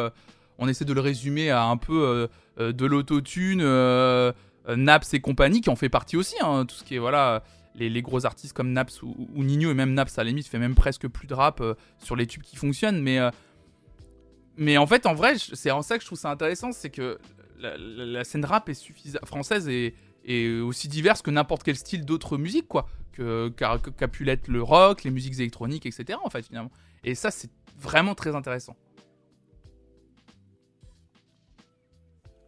on essaie de le résumer à un peu de l'autotune, Naps et compagnie qui en fait partie aussi, hein, tout ce qui est voilà. Les, gros artistes comme Naps ou, Nino et même Naps à la limite fait même presque plus de rap sur les tubes qui fonctionnent mais mais en fait en vrai c'est en ça que je trouve ça intéressant c'est que la, scène rap est française est, est aussi diverse que n'importe quel style d'autres musiques quoi qu'a pu l'être le rock, les musiques électroniques, etc. En fait, finalement. Et ça, c'est vraiment très intéressant.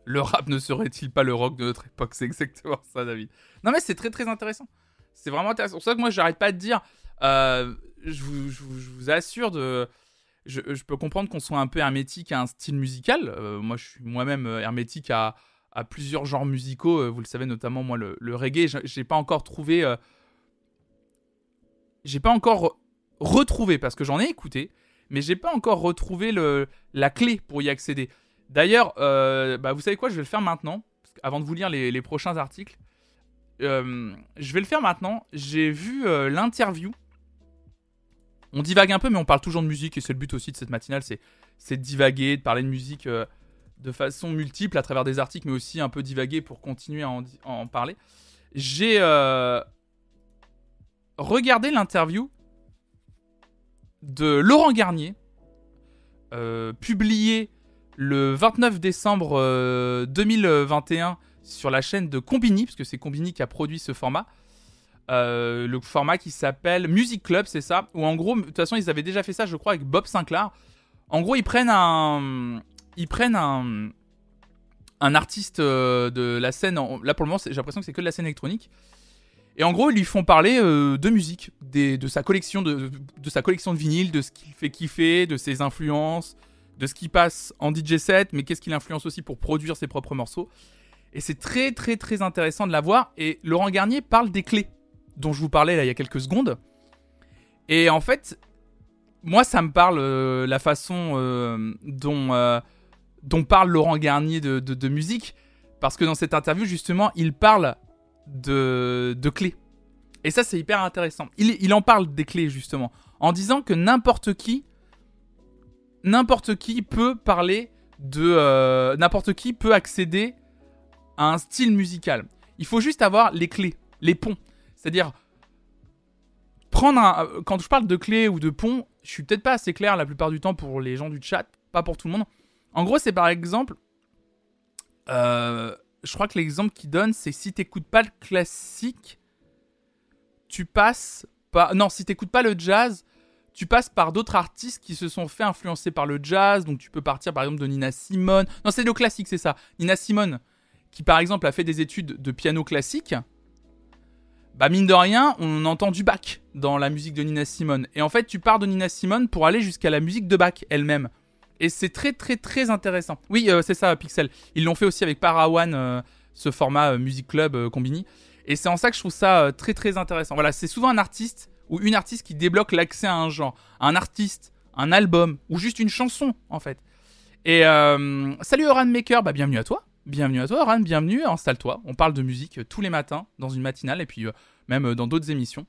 Le rap ne serait-il pas le rock de notre époque? C'est exactement ça, David. Non, mais c'est très très intéressant. C'est vraiment intéressant. C'est pour ça que moi, j'arrête pas de dire. Euh, je, vous, assure de. Je, peux comprendre qu'on soit un peu hermétique à un style musical. Euh, moi, je suis moi-même euh, hermétique à, plusieurs genres musicaux. vous le savez, notamment moi, le, le reggae. J'ai pas encore trouvé j'ai pas encore retrouvé, parce que j'en ai écouté, mais j'ai pas encore retrouvé le, la clé pour y accéder. D'ailleurs, euh, bah vous savez quoi, je vais le faire maintenant, avant de vous lire les, prochains articles. Euh, je vais le faire maintenant. J'ai vu euh, l'interview. On divague un peu, mais on parle toujours de musique, et c'est le but aussi de cette matinale, c'est, de divaguer, de parler de musique de façon multiple à travers des articles, mais aussi un peu divaguer pour continuer à en parler. J'ai regardez l'interview de Laurent Garnier, euh, publié le 29 décembre 2021 euh, sur la chaîne de Combini, parce que c'est Combini qui a produit ce format. Euh, le format qui s'appelle Music Club, c'est ça. Ou en gros, de toute façon, ils avaient déjà fait ça, je crois, avec Bob Sinclair. En gros, ils prennent un, ils prennent un, un artiste de la scène. Là, pour le moment, j'ai l'impression que c'est que de la scène électronique. Et en gros, ils lui font parler euh, de musique, de, sa collection de, sa collection de vinyles, de ce qu'il fait kiffer, de ses influences, de ce qui passe en DJ set, mais qu'est-ce qu'il influence aussi pour produire ses propres morceaux. Et c'est très très très intéressant de la voir. Et Laurent Garnier parle des clés dont je vous parlais là il y a quelques secondes. Et en fait, moi ça me parle euh, la façon euh, dont, dont parle Laurent Garnier de, de musique. Parce que dans cette interview, justement, il parle de, de clés. Et ça, c'est hyper intéressant. Il, il, en parle des clés, justement, en disant que n'importe qui, n'importe qui peut parler de... Euh, n'importe qui peut accéder à un style musical. Il faut juste avoir les clés, les ponts. C'est-à-dire, prendre un... Euh, quand je parle de clés ou de ponts, je suis peut-être pas assez clair la plupart du temps pour les gens du chat, pas pour tout le monde. En gros, c'est par exemple... Euh, je crois que l'exemple qu'il donne, c'est si t'écoutes pas le classique, tu passes pas. Non, si t'écoutes pas le jazz, tu passes par d'autres artistes qui se sont fait influencer par le jazz. Donc tu peux partir par exemple de Nina Simone. Non, c'est le classique, c'est ça. Nina Simone, qui par exemple a fait des études de piano classique. Bah mine de rien, on entend du Bach dans la musique de Nina Simone. Et en fait, tu pars de Nina Simone pour aller jusqu'à la musique de Bach elle-même. Et c'est très très très intéressant. Oui, euh, c'est ça, Pixel. Ils l'ont fait aussi avec Parawan, euh, ce format euh, Music Club Combini. Et c'est en ça que je trouve ça très très intéressant. Voilà, c'est souvent un artiste ou une artiste qui débloque l'accès à un genre. Un artiste, un album, ou juste une chanson, en fait. Et salut Oran Maker, bah bienvenue à toi. Bienvenue à toi, Oran, bienvenue, installe-toi. On parle de musique tous les matins dans une matinale et puis même dans d'autres émissions.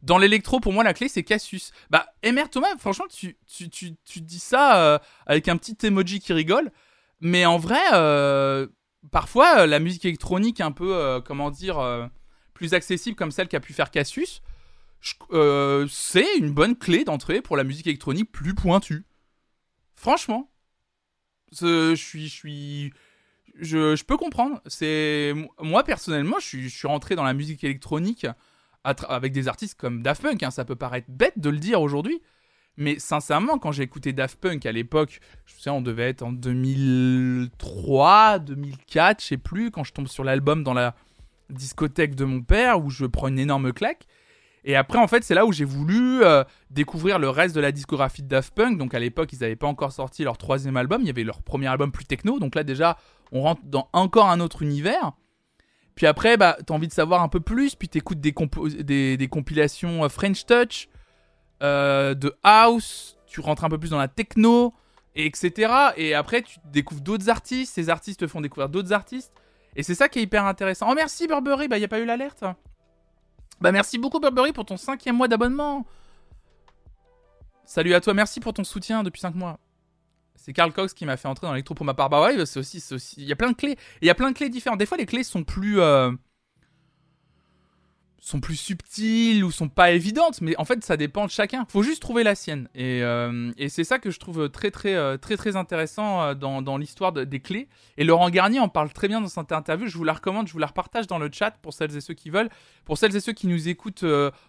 Dans l'électro, pour moi, la clé, c'est Cassius. Bah, Emer Thomas, franchement, tu, tu, tu, tu dis ça euh, avec un petit emoji qui rigole. Mais en vrai, euh, parfois, euh, la musique électronique un peu, comment dire, plus accessible comme celle qu'a pu faire Cassius, c'est une bonne clé d'entrée pour la musique électronique plus pointue. Franchement. Je suis... Je peux comprendre. Moi personnellement, je suis, je suis rentré dans la musique électronique avec des artistes comme Daft Punk. Hein, ça peut paraître bête de le dire aujourd'hui, mais sincèrement, quand j'ai écouté Daft Punk à l'époque, je sais, on devait être en 2003, 2004, je sais plus, quand je tombe sur l'album dans la discothèque de mon père où je prends une énorme claque. Et après, en fait, c'est là où j'ai voulu euh, découvrir le reste de la discographie de Daft Punk. Donc à l'époque, ils n'avaient pas encore sorti leur troisième album. Il y avait leur premier album plus techno. Donc là, déjà, on rentre dans encore un autre univers. Puis après, bah, t'as envie de savoir un peu plus, puis t'écoutes des, compilations euh, French Touch, euh, de House, tu rentres un peu plus dans la techno, et etc. Et après, tu découvres d'autres artistes, ces artistes te font découvrir d'autres artistes, et c'est ça qui est hyper intéressant. Oh merci Burberry, bah y a pas eu l'alerte. Bah merci beaucoup Burberry pour ton cinquième mois d'abonnement. Salut à toi, merci pour ton soutien depuis 5 mois. C'est Carl Cox qui m'a fait entrer dans l'électro pour ma part. Bah ouais, c'est aussi, aussi, il y a plein de clés. Il y a plein de clés différentes. Des fois, les clés sont plus, euh, sont plus subtiles ou sont pas évidentes, mais en fait, ça dépend de chacun. Faut juste trouver la sienne. Et, euh, c'est ça que je trouve très, très, euh, très, très intéressant dans, dans l'histoire des clés. Et Laurent Garnier en parle très bien dans cette interview. Je vous la recommande, je vous la repartage dans le chat pour celles et ceux qui veulent. Pour celles et ceux qui nous écoutent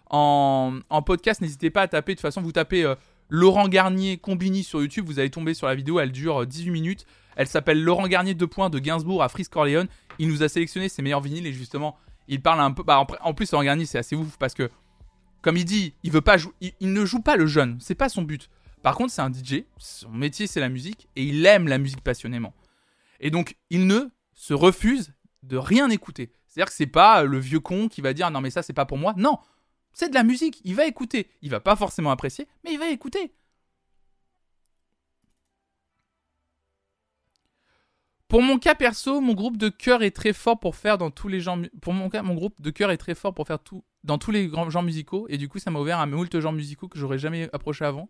en, podcast, n'hésitez pas à taper. De toute façon, vous tapez Laurent Garnier Combini sur YouTube. Vous allez tomber sur la vidéo, elle dure 18 minutes. Elle s'appelle Laurent Garnier 2 points de Gainsbourg à Fris Corleone. Il nous a sélectionné ses meilleurs vinyles et justement, il parle un peu. Bah, en plus, Laurent Garnier, c'est assez ouf parce que, comme il dit, il il, ne joue pas le jeune. C'est pas son but. Par contre, c'est un DJ. Son métier, c'est la musique et il aime la musique passionnément. Et donc, il ne se refuse de rien écouter. C'est-à-dire que c'est pas le vieux con qui va dire non mais ça c'est pas pour moi. Non, c'est de la musique, il va écouter. Il va pas forcément apprécier, mais il va écouter. Pour mon cas perso, mon groupe de cœur est très fort pour faire dans tous les genres. Pour mon groupe de cœur est très fort pour faire tout dans tous les grands genres musicaux et du coup, ça m'a ouvert à moult genres musicaux que j'aurais jamais approché avant.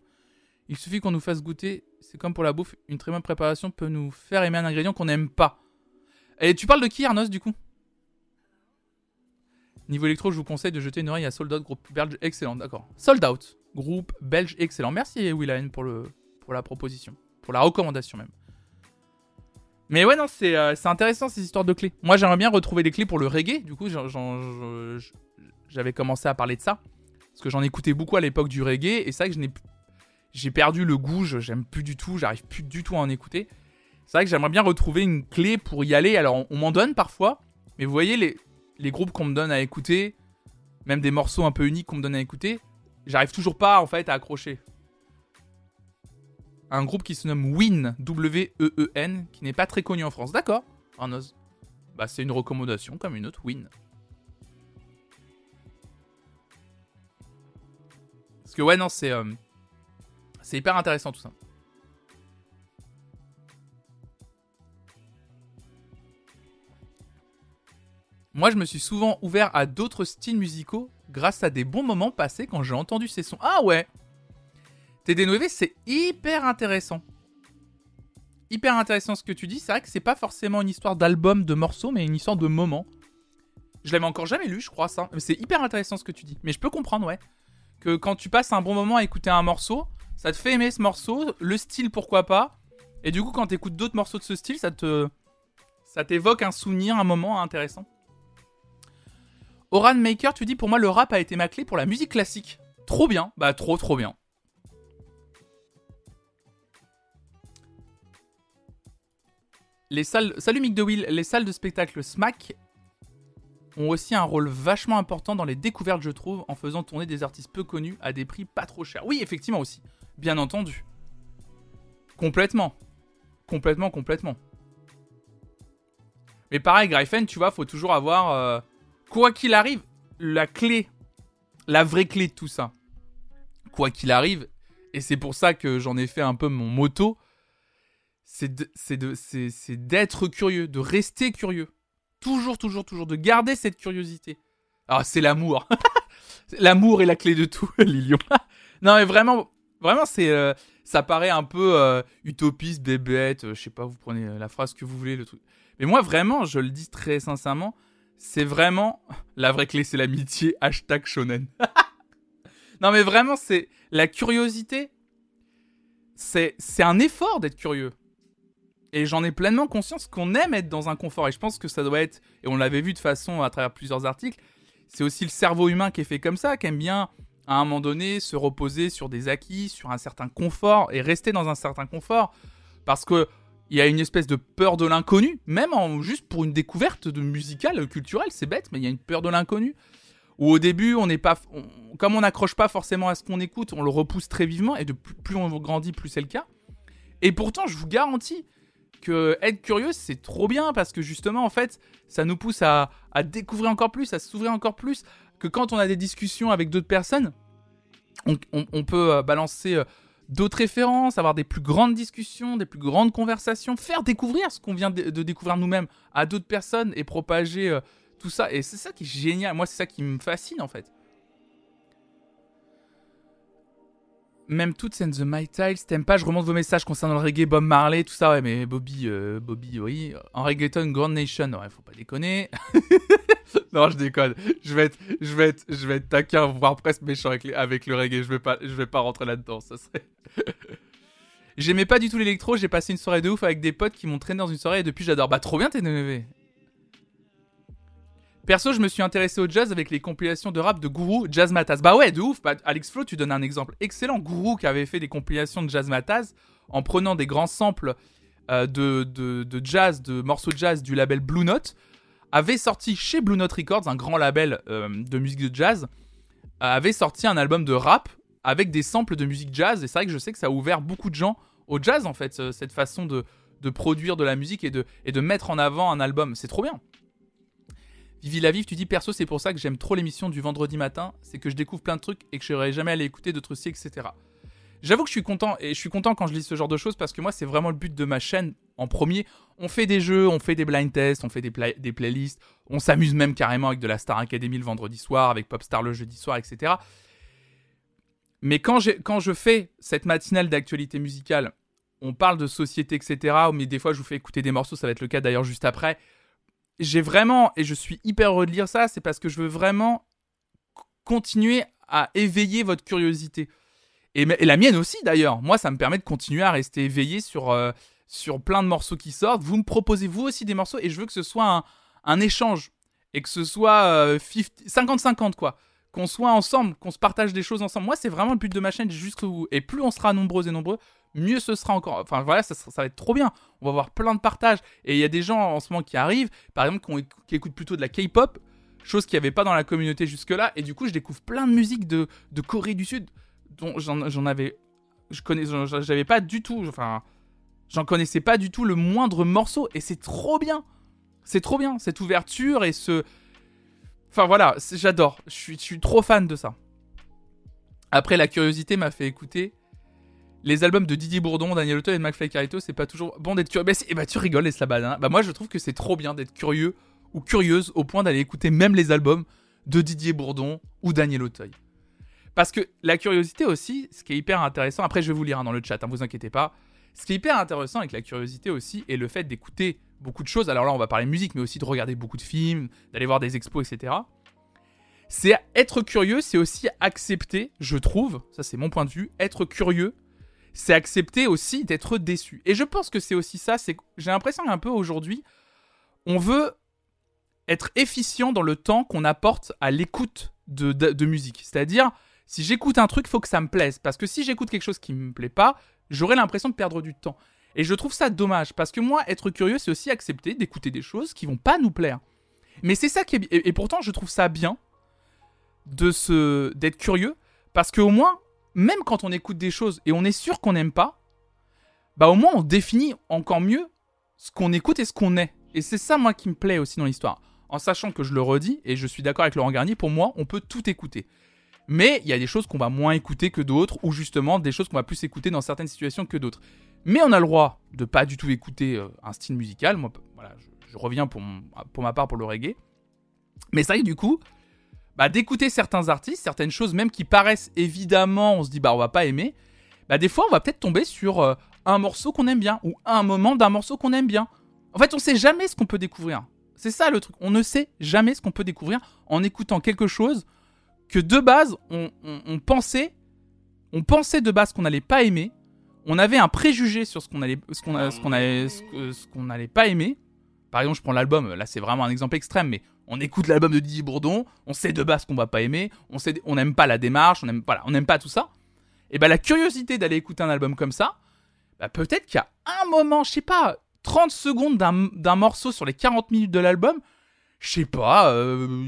Il suffit qu'on nous fasse goûter. C'est comme pour la bouffe, une très bonne préparation peut nous faire aimer un ingrédient qu'on n'aime pas. Et tu parles de qui, Arnos, du coup? Niveau électro, je vous conseille de jeter une oreille à Sold Out, groupe belge excellent. D'accord. Sold Out, groupe belge excellent. Merci Willan pour, pour la proposition, pour la recommandation même. Mais ouais, non, c'est euh, intéressant ces histoires de clés. Moi, j'aimerais bien retrouver des clés pour le reggae. Du coup, j'avais commencé à parler de ça. Parce que j'en écoutais beaucoup à l'époque du reggae. Et c'est vrai que j'ai perdu le goût. J'aime plus du tout. J'arrive plus du tout à en écouter. C'est vrai que j'aimerais bien retrouver une clé pour y aller. Alors, on m'en donne parfois. Mais vous voyez, les, les groupes qu'on me donne à écouter, même des morceaux un peu uniques qu'on me donne à écouter, j'arrive toujours pas en fait à accrocher. Un groupe qui se nomme Win, W-E-E-N, qui n'est pas très connu en France. D'accord, Arnoz. Bah c'est une recommandation comme une autre, Win. Parce que ouais non c'est euh, c'est hyper intéressant tout ça. Moi, je me suis souvent ouvert à d'autres styles musicaux grâce à des bons moments passés quand j'ai entendu ces sons. Ah ouais TD9, c'est hyper intéressant. Hyper intéressant ce que tu dis. C'est vrai que c'est pas forcément une histoire d'album, de morceaux, mais une histoire de moments. Je l'avais encore jamais lu, je crois ça. C'est hyper intéressant ce que tu dis. Mais je peux comprendre, ouais. Que quand tu passes un bon moment à écouter un morceau, ça te fait aimer ce morceau, le style pourquoi pas. Et du coup, quand tu écoutes d'autres morceaux de ce style, ça te. Ça t'évoque un souvenir, un moment intéressant. Oran Maker, tu dis pour moi le rap a été ma clé pour la musique classique. Trop bien, bah trop trop bien. Les salles, salut Mick les salles de spectacle SMAC ont aussi un rôle vachement important dans les découvertes, je trouve, en faisant tourner des artistes peu connus à des prix pas trop chers. Oui, effectivement aussi, bien entendu. Complètement. Complètement, complètement. Mais pareil, Gryphon, tu vois, faut toujours avoir, euh, quoi qu'il arrive, la clé, la vraie clé de tout ça. Quoi qu'il arrive, et c'est pour ça que j'en ai fait un peu mon moto, c'est d'être curieux, de rester curieux. Toujours, toujours, toujours, de garder cette curiosité. Ah, c'est l'amour. <laughs> l'amour est la clé de tout, <laughs> Lilion. non, mais vraiment, vraiment, c'est, euh, ça paraît un peu euh, utopiste, bébête, euh, je sais pas, vous prenez la phrase que vous voulez, le truc. Mais moi, vraiment, je le dis très sincèrement, c'est vraiment <laughs> la vraie clé, c'est l'amitié. Hashtag shonen. non, mais vraiment, c'est la curiosité. C'est, c'est un effort d'être curieux. Et j'en ai pleinement conscience qu'on aime être dans un confort. Et je pense que ça doit être, et on l'avait vu de façon à travers plusieurs articles, c'est aussi le cerveau humain qui est fait comme ça, qui aime bien à un moment donné se reposer sur des acquis, sur un certain confort et rester dans un certain confort. Parce que il y a une espèce de peur de l'inconnu, même juste pour une découverte de musicale, culturelle, c'est bête, mais il y a une peur de l'inconnu. Où au début, on n'est pas, comme on n'accroche pas forcément à ce qu'on écoute, on le repousse très vivement, et de plus, on grandit, plus c'est le cas. Et pourtant, je vous garantis que être curieux, c'est trop bien, parce que justement, en fait, ça nous pousse à, découvrir encore plus, à s'ouvrir encore plus, que quand on a des discussions avec d'autres personnes, on, on, peut euh, balancer euh, d'autres références, avoir des plus grandes discussions, des plus grandes conversations, faire découvrir ce qu'on vient de, découvrir nous-mêmes à d'autres personnes et propager euh, tout ça. Et c'est ça qui est génial. Moi, c'est ça qui me fascine en fait. Même toutes and the My Tiles, t'aimes pas, je remonte vos messages concernant le reggae, Bob Marley, tout ça, ouais, mais Bobby, euh, Bobby, oui, en reggaeton, Grand Nation, ouais, faut pas déconner. <laughs> non, je déconne. Je vais être, je vais être, je vais être taquin, voire presque méchant avec, avec le reggae. Je vais pas, je vais pas rentrer là-dedans. Ça serait. <laughs> J'aimais pas du tout l'électro. J'ai passé une soirée de ouf avec des potes qui m'ont traîné dans une soirée et depuis j'adore. Bah trop bien TNV. Perso, je me suis intéressé au jazz avec les compilations de rap de Guru, Jazz Mataz. Bah ouais, de ouf. Bah, Alex Flo, tu donnes un exemple excellent. Guru qui avait fait des compilations de Jazz Mataz en prenant des grands samples euh, de, de, jazz, de morceaux de jazz du label Blue Note avait sorti chez Blue Note Records, un grand label euh, de musique de jazz, avait sorti un album de rap avec des samples de musique jazz. Et c'est vrai que je sais que ça a ouvert beaucoup de gens au jazz, en fait, cette façon de, de produire de la musique et de, et de mettre en avant un album. C'est trop bien. Vivi la Vive, tu dis perso, c'est pour ça que j'aime trop l'émission du vendredi matin, c'est que je découvre plein de trucs et que je serais jamais allé écouter d'autres siècles, etc. J'avoue que je suis content et je suis content quand je lis ce genre de choses parce que moi, c'est vraiment le but de ma chaîne en premier. On fait des jeux, on fait des blind tests, on fait des, des playlists, on s'amuse même carrément avec de la Star Academy le vendredi soir, avec Popstar le jeudi soir, etc. Mais quand, quand je fais cette matinale d'actualité musicale, on parle de société, etc. Mais des fois, je vous fais écouter des morceaux, ça va être le cas d'ailleurs juste après. J'ai vraiment, et je suis hyper heureux de lire ça, c'est parce que je veux vraiment continuer à éveiller votre curiosité. Et, la mienne aussi d'ailleurs. Moi, ça me permet de continuer à rester éveillé sur, euh, sur plein de morceaux qui sortent. Vous me proposez vous aussi des morceaux et je veux que ce soit un, échange. Et que ce soit 50-50 euh, quoi. Qu'on soit ensemble, qu'on se partage des choses ensemble. Moi, c'est vraiment le but de ma chaîne. Et plus on sera nombreux et nombreux, mieux ce sera encore. Enfin voilà, ça, va être trop bien. On va avoir plein de partages. Et il y a des gens en ce moment qui arrivent, par exemple, qui, écoutent plutôt de la K-pop, chose qu'il n'y avait pas dans la communauté jusque-là. Et du coup, je découvre plein de musique de, de Corée du Sud dont j'en avais. Je connais. J'avais pas du tout. Enfin. J'en connaissais pas du tout le moindre morceau. Et c'est trop bien. C'est trop bien. Cette ouverture et ce. Enfin voilà, j'adore. Je suis trop fan de ça. Après, la curiosité m'a fait écouter les albums de Didier Bourdon, Daniel Otto et McFly Carito. C'est pas toujours bon d'être curieux. Bah, et bah, tu rigoles, les slabades. Bah, moi, je trouve que c'est trop bien d'être curieux ou curieuse au point d'aller écouter même les albums de Didier Bourdon ou Daniel Auteuil. Parce que la curiosité aussi, ce qui est hyper intéressant, après je vais vous lire hein, dans le chat, hein, vous inquiétez pas. Ce qui est hyper intéressant avec la curiosité aussi, est le fait d'écouter beaucoup de choses. Alors là, on va parler musique, mais aussi de regarder beaucoup de films, d'aller voir des expos, etc. C'est être curieux, c'est aussi accepter, je trouve, ça c'est mon point de vue, être curieux, c'est accepter aussi d'être déçu. Et je pense que c'est aussi ça, c'est j'ai l'impression qu'un peu aujourd'hui, on veut être efficient dans le temps qu'on apporte à l'écoute de, musique. C'est-à-dire, Si j'écoute un truc, faut que ça me plaise. Parce que si j'écoute quelque chose qui me plaît pas, j'aurai l'impression de perdre du temps. Et je trouve ça dommage. Parce que moi, être curieux, c'est aussi accepter d'écouter des choses qui vont pas nous plaire. Mais c'est ça qui est. Et, et pourtant, je trouve ça bien d'être curieux. Parce qu'au moins, même quand on écoute des choses et on est sûr qu'on n'aime pas, bah au moins on définit encore mieux ce qu'on écoute et ce qu'on est. Et c'est ça, moi, qui me plaît aussi dans l'histoire. En sachant que je le redis, et je suis d'accord avec Laurent Garnier, pour moi, on peut tout écouter. Mais il y a des choses qu'on va moins écouter que d'autres, ou justement des choses qu'on va plus écouter dans certaines situations que d'autres. Mais on a le droit de pas du tout écouter euh, un style musical. Moi, voilà, je, reviens pour, pour ma part pour le reggae. Mais ça y est, du coup, bah, d'écouter certains artistes, certaines choses même qui paraissent évidemment, on se dit bah on va pas aimer. Bah des fois on va peut-être tomber sur euh, un morceau qu'on aime bien ou un moment d'un morceau qu'on aime bien. En fait, on sait jamais ce qu'on peut découvrir. C'est ça le truc. On ne sait jamais ce qu'on peut découvrir en écoutant quelque chose que de base on, pensait, on pensait de base qu'on n'allait pas aimer. On avait un préjugé sur ce qu'on allait, ce qu'on, allait, ce, qu'on n'allait pas aimer. Par exemple, je prends l'album. Là, c'est vraiment un exemple extrême, mais on écoute l'album de Didier Bourdon. On sait de base qu'on va pas aimer. On sait, on n'aime pas la démarche. On n'aime, pas tout ça. Et ben la curiosité d'aller écouter un album comme ça, bah, peut-être qu'il y a un moment, je sais pas, 30 secondes d'un morceau sur les 40 minutes de l'album, je sais pas, euh,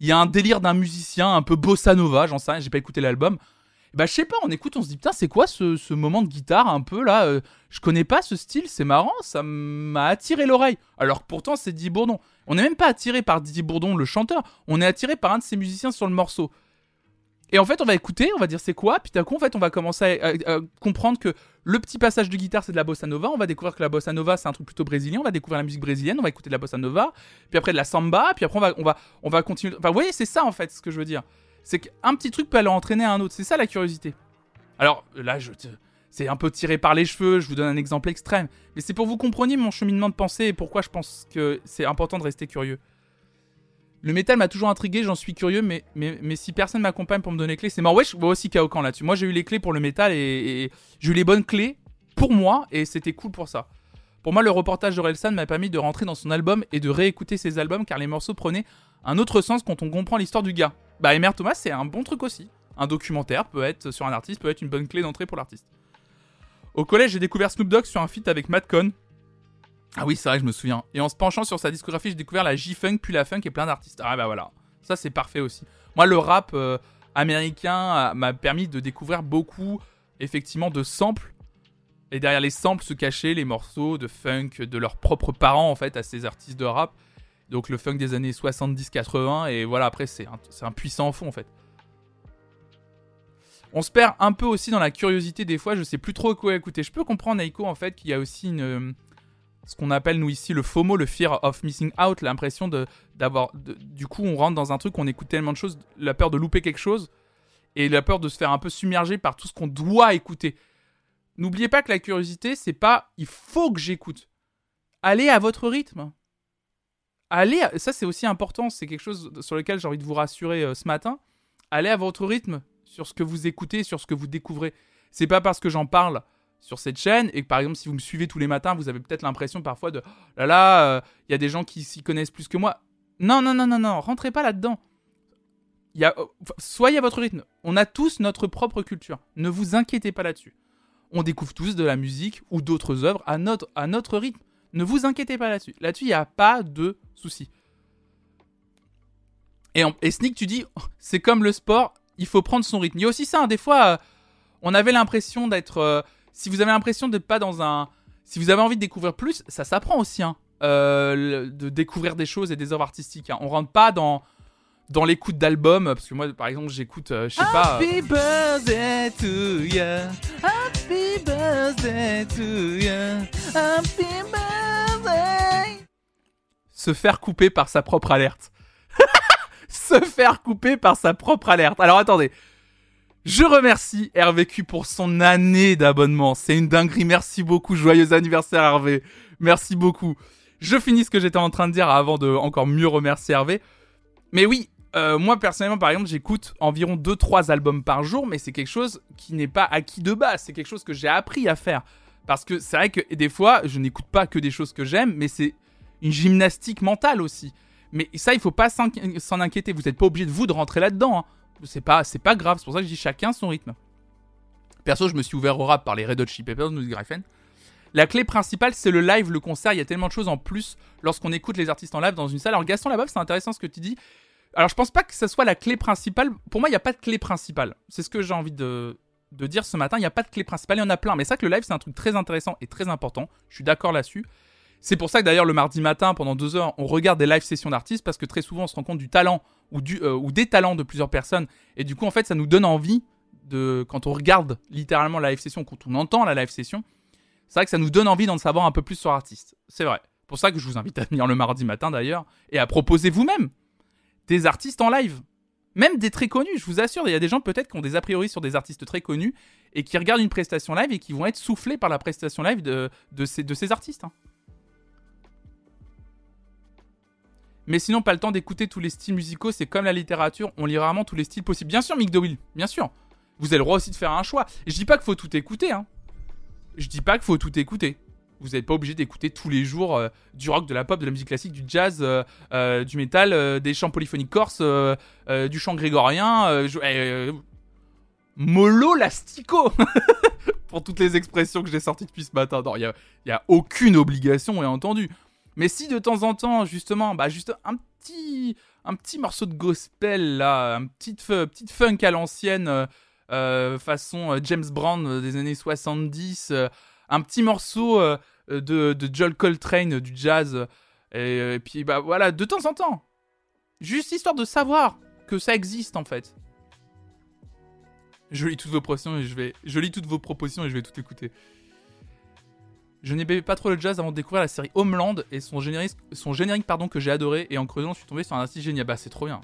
il y a un délire d'un musicien un peu bossa nova, j'en sais rien, j'ai pas écouté l'album. Bah je sais pas, on écoute, on se dit putain c'est quoi ce, moment de guitare un peu là euh, Je connais pas ce style, c'est marrant, ça m'a attiré l'oreille. Alors que pourtant c'est Didier Bourdon. On n'est même pas attiré par Didier Bourdon le chanteur, on est attiré par un de ses musiciens sur le morceau. Et en fait, on va écouter, on va dire c'est quoi, puis d'un coup, en fait, on va commencer à, comprendre que le petit passage de guitare, c'est de la bossa nova. On va découvrir que la bossa nova, c'est un truc plutôt brésilien. On va découvrir la musique brésilienne, on va écouter de la bossa nova, puis après de la samba, puis après, on va, on va, on va continuer. Enfin, vous voyez, c'est ça, en fait, ce que je veux dire. C'est qu'un petit truc peut aller entraîner un autre. C'est ça la curiosité. Alors là, je c'est un peu tiré par les cheveux, je vous donne un exemple extrême. Mais c'est pour vous compreniez mon cheminement de pensée et pourquoi je pense que c'est important de rester curieux. Le métal m'a toujours intrigué, j'en suis curieux, mais, si personne m'accompagne pour me donner les clés, c'est mort. Ouais, je vois aussi Kaokan là-dessus. Moi, j'ai eu les clés pour le métal et, j'ai eu les bonnes clés pour moi et c'était cool pour ça. Pour moi, le reportage de Relsan m'a permis de rentrer dans son album et de réécouter ses albums car les morceaux prenaient un autre sens quand on comprend l'histoire du gars. Bah, Emer Thomas, c'est un bon truc aussi. Un documentaire peut être sur un artiste, peut être une bonne clé d'entrée pour l'artiste. Au collège, j'ai découvert Snoop Dogg sur un feat avec Matt Cohn. Ah oui, c'est vrai, je me souviens. Et en se penchant sur sa discographie, j'ai découvert la J-Funk, puis la Funk et plein d'artistes. Ah bah voilà. Ça, c'est parfait aussi. Moi, le rap euh, américain m'a permis de découvrir beaucoup, effectivement, de samples. Et derrière les samples se cachaient les morceaux de funk de leurs propres parents, en fait, à ces artistes de rap. Donc le funk des années 70-80. Et voilà, après, c'est un, un puissant fond, en fait. On se perd un peu aussi dans la curiosité des fois, je sais plus trop quoi écouter. Je peux comprendre, Aiko, en fait, qu'il y a aussi une ce qu'on appelle nous ici le FOMO, le fear of missing out, l'impression de d'avoir, du coup, on rentre dans un truc, on écoute tellement de choses, la peur de louper quelque chose et la peur de se faire un peu submerger par tout ce qu'on doit écouter. N'oubliez pas que la curiosité, c'est pas il faut que j'écoute. Allez à votre rythme. Allez, ça c'est aussi important, c'est quelque chose sur lequel j'ai envie de vous rassurer euh, ce matin. Allez à votre rythme sur ce que vous écoutez, sur ce que vous découvrez. C'est pas parce que j'en parle sur cette chaîne et que par exemple si vous me suivez tous les matins, vous avez peut-être l'impression parfois de oh là là, il euh, y a des gens qui s'y connaissent plus que moi. Non non non non non, rentrez pas là-dedans. A, soyez à votre rythme. On a tous notre propre culture. Ne vous inquiétez pas là-dessus. On découvre tous de la musique ou d'autres œuvres à notre, à notre rythme. Ne vous inquiétez pas là-dessus. Là-dessus, il n'y a pas de souci. Et, et Sneak, tu dis, <laughs> c'est comme le sport, il faut prendre son rythme. Il y a aussi ça, hein, des fois, euh, on avait l'impression d'être... Euh, si vous avez l'impression d'être pas dans un. Si vous avez envie de découvrir plus, ça s'apprend aussi, hein, euh, de découvrir des choses et des œuvres artistiques. Hein. On rentre pas dans dans l'écoute d'albums parce que moi par exemple j'écoute euh, je sais pas Happy birthday to you Happy birthday to you Happy birthday se faire couper par sa propre alerte <laughs> se faire couper par sa propre alerte alors attendez je remercie RVQ pour son année d'abonnement. C'est une dinguerie. Merci beaucoup. Joyeux anniversaire Hervé. Merci beaucoup. Je finis ce que j'étais en train de dire avant de encore mieux remercier Hervé. Mais oui, euh, moi personnellement par exemple j'écoute environ 2-3 albums par jour mais c'est quelque chose qui n'est pas acquis de base, c'est quelque chose que j'ai appris à faire. Parce que c'est vrai que des fois je n'écoute pas que des choses que j'aime mais c'est une gymnastique mentale aussi. Mais ça il faut pas s'en inquiéter, vous n'êtes pas obligé de vous de rentrer là-dedans. Hein. C'est pas, grave, c'est pour ça que je dis chacun son rythme. Perso, je me suis ouvert au rap par les Red Hot Chili Peppers, nous Griffin. La clé principale, c'est le live, le concert. Il y a tellement de choses en plus lorsqu'on écoute les artistes en live dans une salle. Alors, Gaston là-bas, c'est intéressant ce que tu dis. Alors, je pense pas que ce soit la clé principale. Pour moi, il n'y a pas de clé principale. C'est ce que j'ai envie de, dire ce matin. Il n'y a pas de clé principale, il y en a plein. Mais ça, que le live, c'est un truc très intéressant et très important. Je suis d'accord là-dessus. C'est pour ça que d'ailleurs, le mardi matin, pendant deux heures, on regarde des live sessions d'artistes parce que très souvent, on se rend compte du talent ou, du, euh, ou des talents de plusieurs personnes. Et du coup, en fait, ça nous donne envie de. Quand on regarde littéralement la live session, quand on entend la live session, c'est vrai que ça nous donne envie d'en savoir un peu plus sur l'artiste. C'est vrai. Pour ça que je vous invite à venir le mardi matin d'ailleurs et à proposer vous-même des artistes en live. Même des très connus, je vous assure, il y a des gens peut-être qui ont des a priori sur des artistes très connus et qui regardent une prestation live et qui vont être soufflés par la prestation live de, ces artistes. Hein. Mais sinon, pas le temps d'écouter tous les styles musicaux, c'est comme la littérature, on lit rarement tous les styles possibles. Bien sûr, Mick DeWill, bien sûr. Vous avez le droit aussi de faire un choix. je dis pas qu'il faut tout écouter, hein. Je dis pas qu'il faut tout écouter. Vous n'êtes pas obligé d'écouter tous les jours euh, du rock, de la pop, de la musique classique, du jazz, euh, euh, du métal, des chants polyphoniques corses, du chant grégorien. mollo lastico <laughs> Pour toutes les expressions que j'ai sorties depuis ce matin. Non, il n'y a, a aucune obligation, bien entendu. Mais si de temps en temps, justement, bah juste un petit, un petit morceau de gospel là, un petit petite funk à l'ancienne, façon James Brown des années 70, un petit morceau de, de Joel Coltrane du jazz, et, puis bah voilà, de temps en temps, juste histoire de savoir que ça existe en fait. Je lis toutes vos propositions et je vais, je lis toutes vos propositions et je vais tout écouter. Je n'aimais pas trop le jazz avant de découvrir la série Homeland et son générique, son générique pardon, que j'ai adoré. Et en creusant, je suis tombé sur un artiste génial. Bah, c'est trop bien.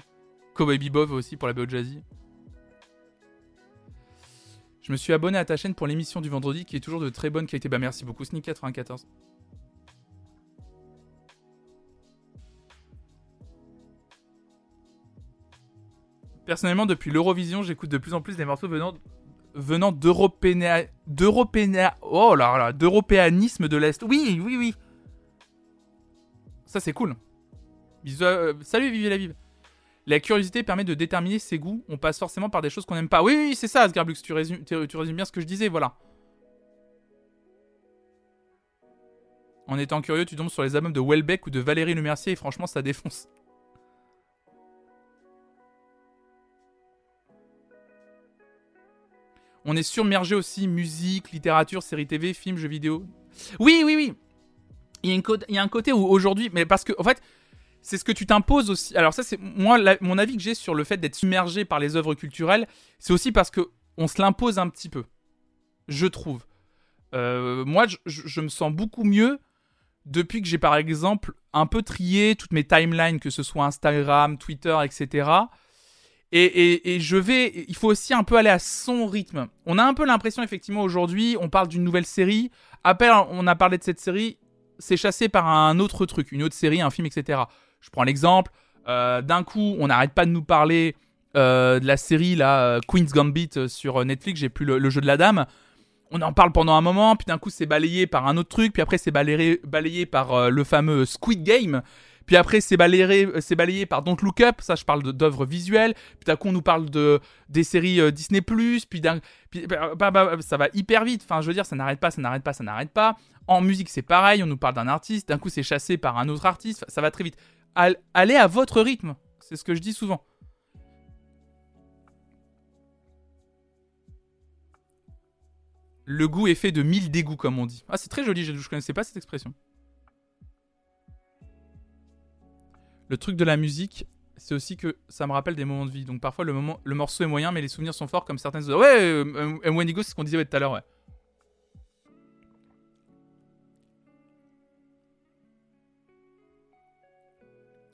Cowboy Bebop aussi pour la BO Jazzy. Je me suis abonné à ta chaîne pour l'émission du vendredi qui est toujours de très bonne qualité. Bah, merci beaucoup, Sneak94. Personnellement, depuis l'Eurovision, j'écoute de plus en plus des morceaux venant venant d'européanisme oh là là, d'européanisme de l'Est. Oui, oui, oui. Ça, c'est cool. Bisous, euh, salut, vivez la vive. La curiosité permet de déterminer ses goûts. On passe forcément par des choses qu'on n'aime pas. Oui, oui, c'est ça, Asgarblux. Tu résumes, bien ce que je disais, voilà. En étant curieux, tu tombes sur les albums de Welbeck ou de Valérie Lemercier et franchement, ça défonce. On est surmergé aussi, musique, littérature, séries TV, films, jeux vidéo. Oui, oui, oui. Il y a, il y a un côté où aujourd'hui, mais parce que, en fait, c'est ce que tu t'imposes aussi. Alors ça, c'est moi, mon avis que j'ai sur le fait d'être submergé par les œuvres culturelles, c'est aussi parce que on se l'impose un petit peu. Je trouve. Euh, moi, je, me sens beaucoup mieux depuis que j'ai par exemple un peu trié toutes mes timelines, que ce soit Instagram, Twitter, etc. Et, je vais, il faut aussi un peu aller à son rythme. On a un peu l'impression, effectivement, aujourd'hui, on parle d'une nouvelle série. Après, on a parlé de cette série, c'est chassé par un autre truc, une autre série, un film, etc. Je prends l'exemple. Euh, d'un coup, on n'arrête pas de nous parler euh, de la série là, euh, Queen's Gambit sur Netflix. J'ai plus le, jeu de la dame. On en parle pendant un moment, puis d'un coup, c'est balayé par un autre truc, puis après, c'est balayé, balayé par le fameux Squid Game. Puis après, c'est balayé, balayé par Don't Look Up. Ça, je parle d'œuvres visuelles. Puis d'un coup, on nous parle de des séries Disney+. Puis, puis bah, bah, bah, ça va hyper vite. Enfin, je veux dire, ça n'arrête pas, ça n'arrête pas, ça n'arrête pas. En musique, c'est pareil. On nous parle d'un artiste. D'un coup, c'est chassé par un autre artiste. Ça va très vite. Allez à votre rythme. C'est ce que je dis souvent. Le goût est fait de mille dégoûts, comme on dit. Ah, c'est très joli, je ne connaissais pas cette expression. Le truc de la musique, c'est aussi que ça me rappelle des moments de vie. Donc parfois le, morceau est moyen, mais les souvenirs sont forts, comme certaines. Ouais, euh, euh Wendigo, c'est ce qu'on disait tout à l'heure.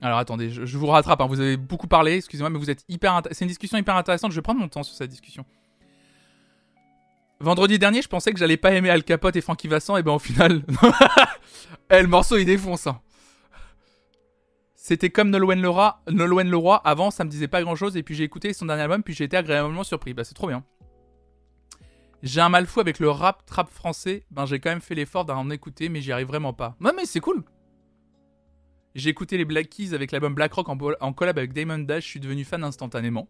Alors attendez, je, vous rattrape, hein. vous avez beaucoup parlé, excusez-moi, mais vous êtes hyper... C'est une discussion hyper intéressante, je vais prendre mon temps sur cette discussion. Vendredi dernier, je pensais que j'allais pas aimer Al Capote et Frankie Vincent, et ben au final... <laughs> eh, le morceau il défonce, hein. C'était comme Nolwenn Leroy, Nolwenn Leroy. Avant, ça me disait pas grand chose. Et puis j'ai écouté son dernier album, puis j'ai été agréablement surpris. Bah, c'est trop bien. J'ai un mal fou avec le rap trap français. Ben, j'ai quand même fait l'effort d'en écouter, mais j'y arrive vraiment pas. Non, mais c'est cool. J'ai écouté les Black Keys avec l'album Black Rock en, collab avec Damon Dash, je suis devenu fan instantanément.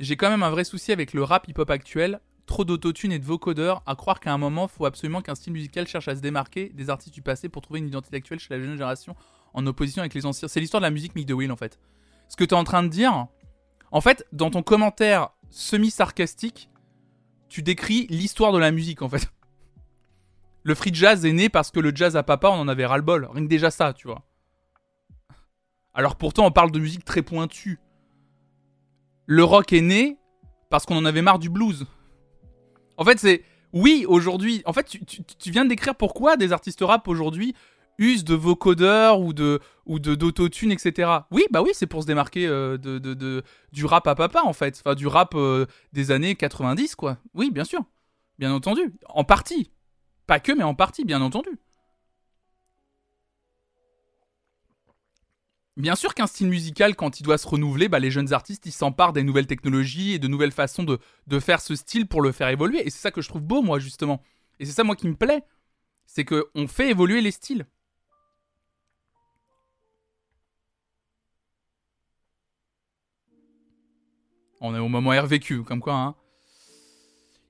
J'ai quand même un vrai souci avec le rap hip-hop actuel, trop d'autotune et de vocodeurs, à croire qu'à un moment, faut absolument qu'un style musical cherche à se démarquer des artistes du passé pour trouver une identité actuelle chez la jeune génération en opposition avec les anciens. C'est l'histoire de la musique Mick de Will en fait. Ce que tu es en train de dire, en fait, dans ton commentaire semi-sarcastique, tu décris l'histoire de la musique en fait. Le free jazz est né parce que le jazz à papa, on en avait ras-le-bol. Rien que déjà ça, tu vois. Alors pourtant, on parle de musique très pointue. Le rock est né parce qu'on en avait marre du blues. En fait, c'est. Oui, aujourd'hui. En fait, tu, viens de décrire pourquoi des artistes rap aujourd'hui usent de vocodeurs ou de ou d'autotune, etc. Oui, bah oui, c'est pour se démarquer euh, de, de, du rap à papa, en fait. Enfin, du rap euh, des années 90, quoi. Oui, bien sûr. Bien entendu. En partie. Pas que, mais en partie, bien entendu. Bien sûr qu'un style musical, quand il doit se renouveler, bah, les jeunes artistes, ils s'emparent des nouvelles technologies et de nouvelles façons de, de faire ce style pour le faire évoluer. Et c'est ça que je trouve beau, moi, justement. Et c'est ça, moi, qui me plaît. C'est qu'on fait évoluer les styles. On est au moment RVQ, comme quoi, hein.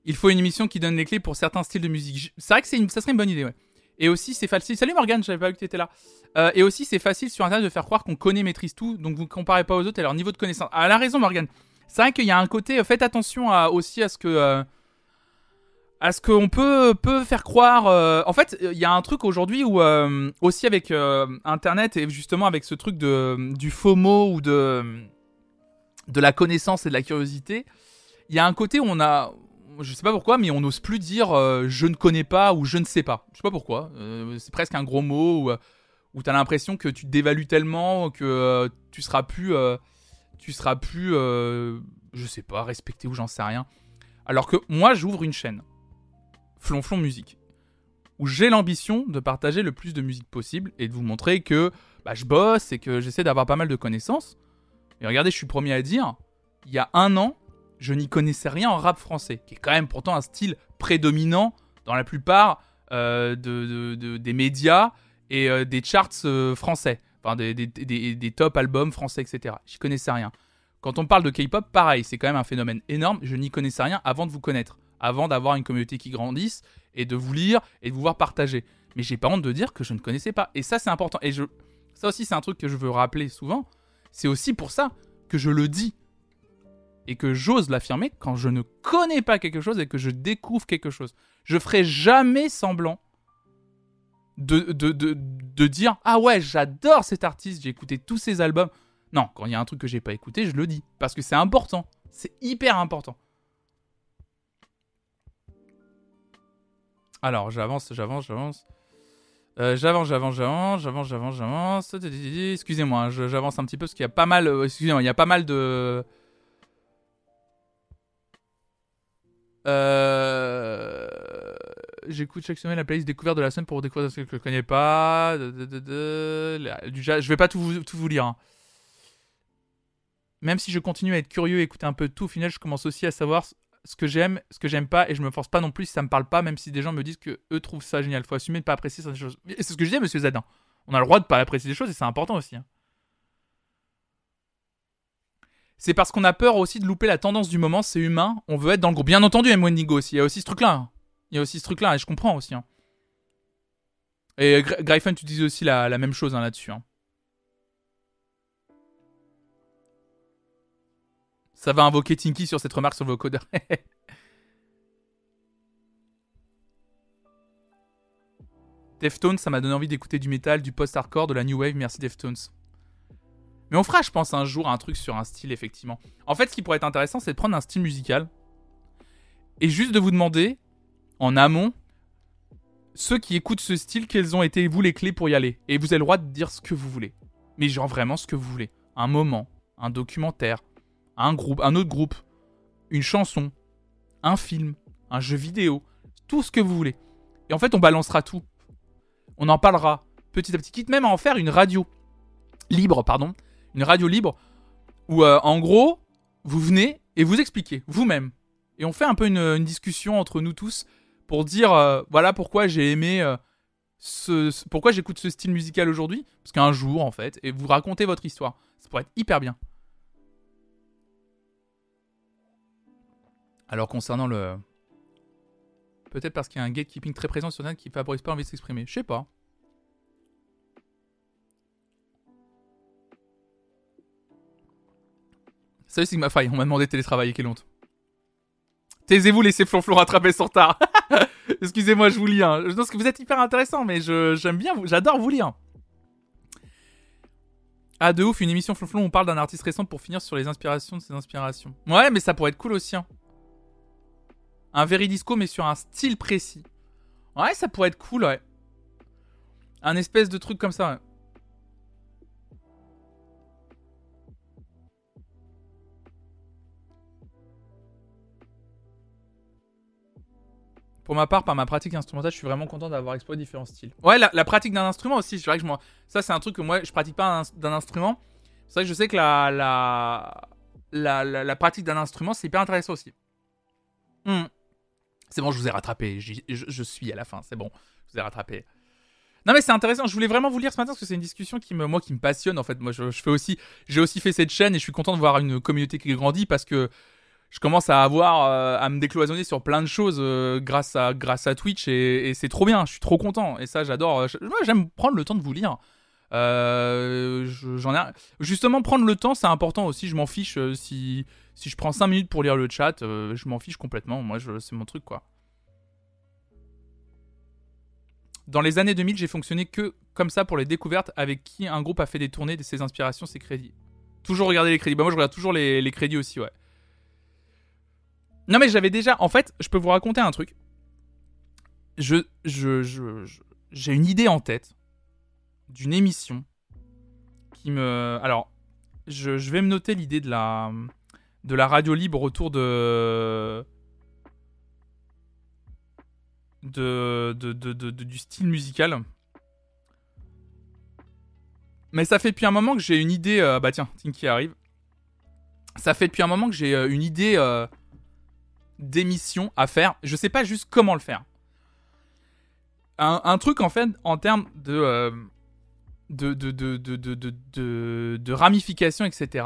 Il faut une émission qui donne les clés pour certains styles de musique. C'est vrai que c'est ça serait une bonne idée, ouais. Et aussi, c'est facile. Salut Morgane, j'avais pas vu que t'étais là. Euh, et aussi, c'est facile sur Internet de faire croire qu'on connaît, maîtrise tout, donc vous ne comparez pas aux autres et leur niveau de connaissance. Ah, elle a raison, Morgane. C'est vrai qu'il y a un côté. Euh, faites attention à, aussi à ce que. Euh, à ce qu'on peut, peut faire croire. en fait, il y a un truc aujourd'hui où, aussi avec Internet et justement avec ce truc de, du FOMO ou de, de la connaissance et de la curiosité, il y a un côté où on a, je sais pas pourquoi, mais on n'ose plus dire je ne connais pas ou je ne sais pas. Je sais pas pourquoi. c'est presque un gros mot où tu as l'impression que tu te dévalues tellement que euh, tu seras plus, euh, tu seras plus, euh, je sais pas, respecté ou j'en sais rien. Alors que moi, j'ouvre une chaîne, Flonflon Musique, où j'ai l'ambition de partager le plus de musique possible et de vous montrer que bah, je bosse et que j'essaie d'avoir pas mal de connaissances. Et regardez, je suis premier à dire, il y a un an, je n'y connaissais rien en rap français, qui est quand même pourtant un style prédominant dans la plupart des médias et euh, des charts euh, français, enfin des, top albums français, etc. J'y connaissais rien. Quand on parle de K-pop, pareil, c'est quand même un phénomène énorme. Je n'y connaissais rien avant de vous connaître, avant d'avoir une communauté qui grandisse et de vous lire et de vous voir partager. Mais j'ai pas honte de dire que je ne connaissais pas. Et ça, c'est important. Et ça aussi, c'est un truc que je veux rappeler souvent. C'est aussi pour ça que je le dis et que j'ose l'affirmer quand je ne connais pas quelque chose et que je découvre quelque chose. Je ferai jamais semblant de, de, de, dire Ah ouais, j'adore cet artiste, j'ai écouté tous ses albums. Non, quand il y a un truc que j'ai pas écouté, je le dis. Parce que c'est important. C'est hyper important. Alors, j'avance, j'avance, j'avance. Euh, j'avance, j'avance, j'avance, j'avance, j'avance, j'avance. Excusez-moi, hein, j'avance un petit peu parce qu'il y a pas mal. Euh, excusez-moi, il y a pas mal de. Euh j'écoute chaque semaine la playlist découverte de la semaine pour découvrir ce que je connais pas. je vais pas tout vous, tout vous lire. Hein. Même si je continue à être curieux et écouter un peu de tout, au final, je commence aussi à savoir ce que j'aime, ce que j'aime pas, et je me force pas non plus si ça me parle pas, même si des gens me disent que eux trouvent ça génial. Faut assumer de pas apprécier certaines choses. C'est ce que je disais, monsieur Zadin. On a le droit de pas apprécier des choses et c'est important aussi. Hein. C'est parce qu'on a peur aussi de louper la tendance du moment, c'est humain, on veut être dans le groupe. Bien entendu, M. Wendigo aussi, il y a aussi ce truc-là. Hein. Il y a aussi ce truc-là, et je comprends aussi. Hein. Et Gryphon, tu disais aussi la, même chose là-dessus. Ça va invoquer Tinky sur cette remarque sur vos codeurs. <laughs> Deftones, ça m'a donné envie d'écouter du métal, du post-hardcore, de la new wave. Merci Deftones. Mais on fera, je pense, un jour un truc sur un style, effectivement. En fait, ce qui pourrait être intéressant, c'est de prendre un style musical et juste de vous demander en amont, ceux qui écoutent ce style, quelles ont été vous les clés pour y aller Et vous avez le droit de dire ce que vous voulez. Mais genre vraiment ce que vous voulez. Un moment, un documentaire, un groupe, un autre groupe, une chanson, un film, un jeu vidéo, tout ce que vous voulez. Et en fait, on balancera tout. On en parlera petit à petit, quitte même à en faire une radio libre, pardon, une radio libre où euh, en gros, vous venez et vous expliquez vous-même. Et on fait un peu une discussion entre nous tous pour dire euh, voilà pourquoi j'ai aimé euh, ce, pourquoi j'écoute ce style musical aujourd'hui parce qu'un jour en fait et vous racontez votre histoire ça pourrait être hyper bien Alors concernant le... Peut-être parce qu'il y a un gatekeeping très présent sur Internet qui favorise pas l'envie de s'exprimer. Je sais pas. Salut Sigma Fry, on m'a demandé de télétravailler, quelle honte. Taisez-vous, laissez Flonflon rattraper son retard. <laughs> Excusez-moi, je vous lis. Hein. Je pense que vous êtes hyper intéressant, mais j'aime bien, j'adore vous lire. Ah, de ouf, une émission Flonflon on parle d'un artiste récent pour finir sur les inspirations de ses inspirations. Ouais, mais ça pourrait être cool aussi. Hein. Un Veridisco, mais sur un style précis. Ouais, ça pourrait être cool, ouais. Un espèce de truc comme ça, ouais. Pour ma part, par ma pratique instrumentale, je suis vraiment content d'avoir exploré différents styles. Ouais, la, pratique d'un instrument aussi. C'est vrai que je, ça, c'est un truc que moi, je pratique pas d'un instrument. C'est vrai que je sais que la, la, la, pratique d'un instrument, c'est hyper intéressant aussi. Hmm. C'est bon, je vous ai rattrapé. Je, suis à la fin, c'est bon. Je vous ai rattrapé. Non mais c'est intéressant. Je voulais vraiment vous lire ce matin parce que c'est une discussion qui me, moi, qui me passionne en fait. Moi, je, je fais aussi, j'ai aussi fait cette chaîne et je suis content de voir une communauté qui grandit parce que je commence à avoir euh, à me décloisonner sur plein de choses euh, grâce à grâce à Twitch et, c'est trop bien. Je suis trop content et ça j'adore. Moi j'aime prendre le temps de vous lire. Euh, justement prendre le temps c'est important aussi. Je m'en fiche si si je prends 5 minutes pour lire le chat, je m'en fiche complètement. Moi c'est mon truc quoi. Dans les années 2000, j'ai fonctionné que comme ça pour les découvertes avec qui un groupe a fait des tournées de ses inspirations, ses crédits. Toujours regarder les crédits. Bah moi je regarde toujours les, les crédits aussi ouais. Non, mais j'avais déjà. En fait, je peux vous raconter un truc. Je, je, je, j'ai une idée en tête d'une émission qui me. Alors, je, vais me noter l'idée de la, de la radio libre autour de. De, de, de, du style musical. Mais ça fait depuis un moment que j'ai une idée. Euh, bah tiens, Tinky arrive. Ça fait depuis un moment que j'ai euh, une idée euh, d'émissions à faire. Je sais pas juste comment le faire. Un, truc en fait en termes de, de, de, de, de, ramifications, etc.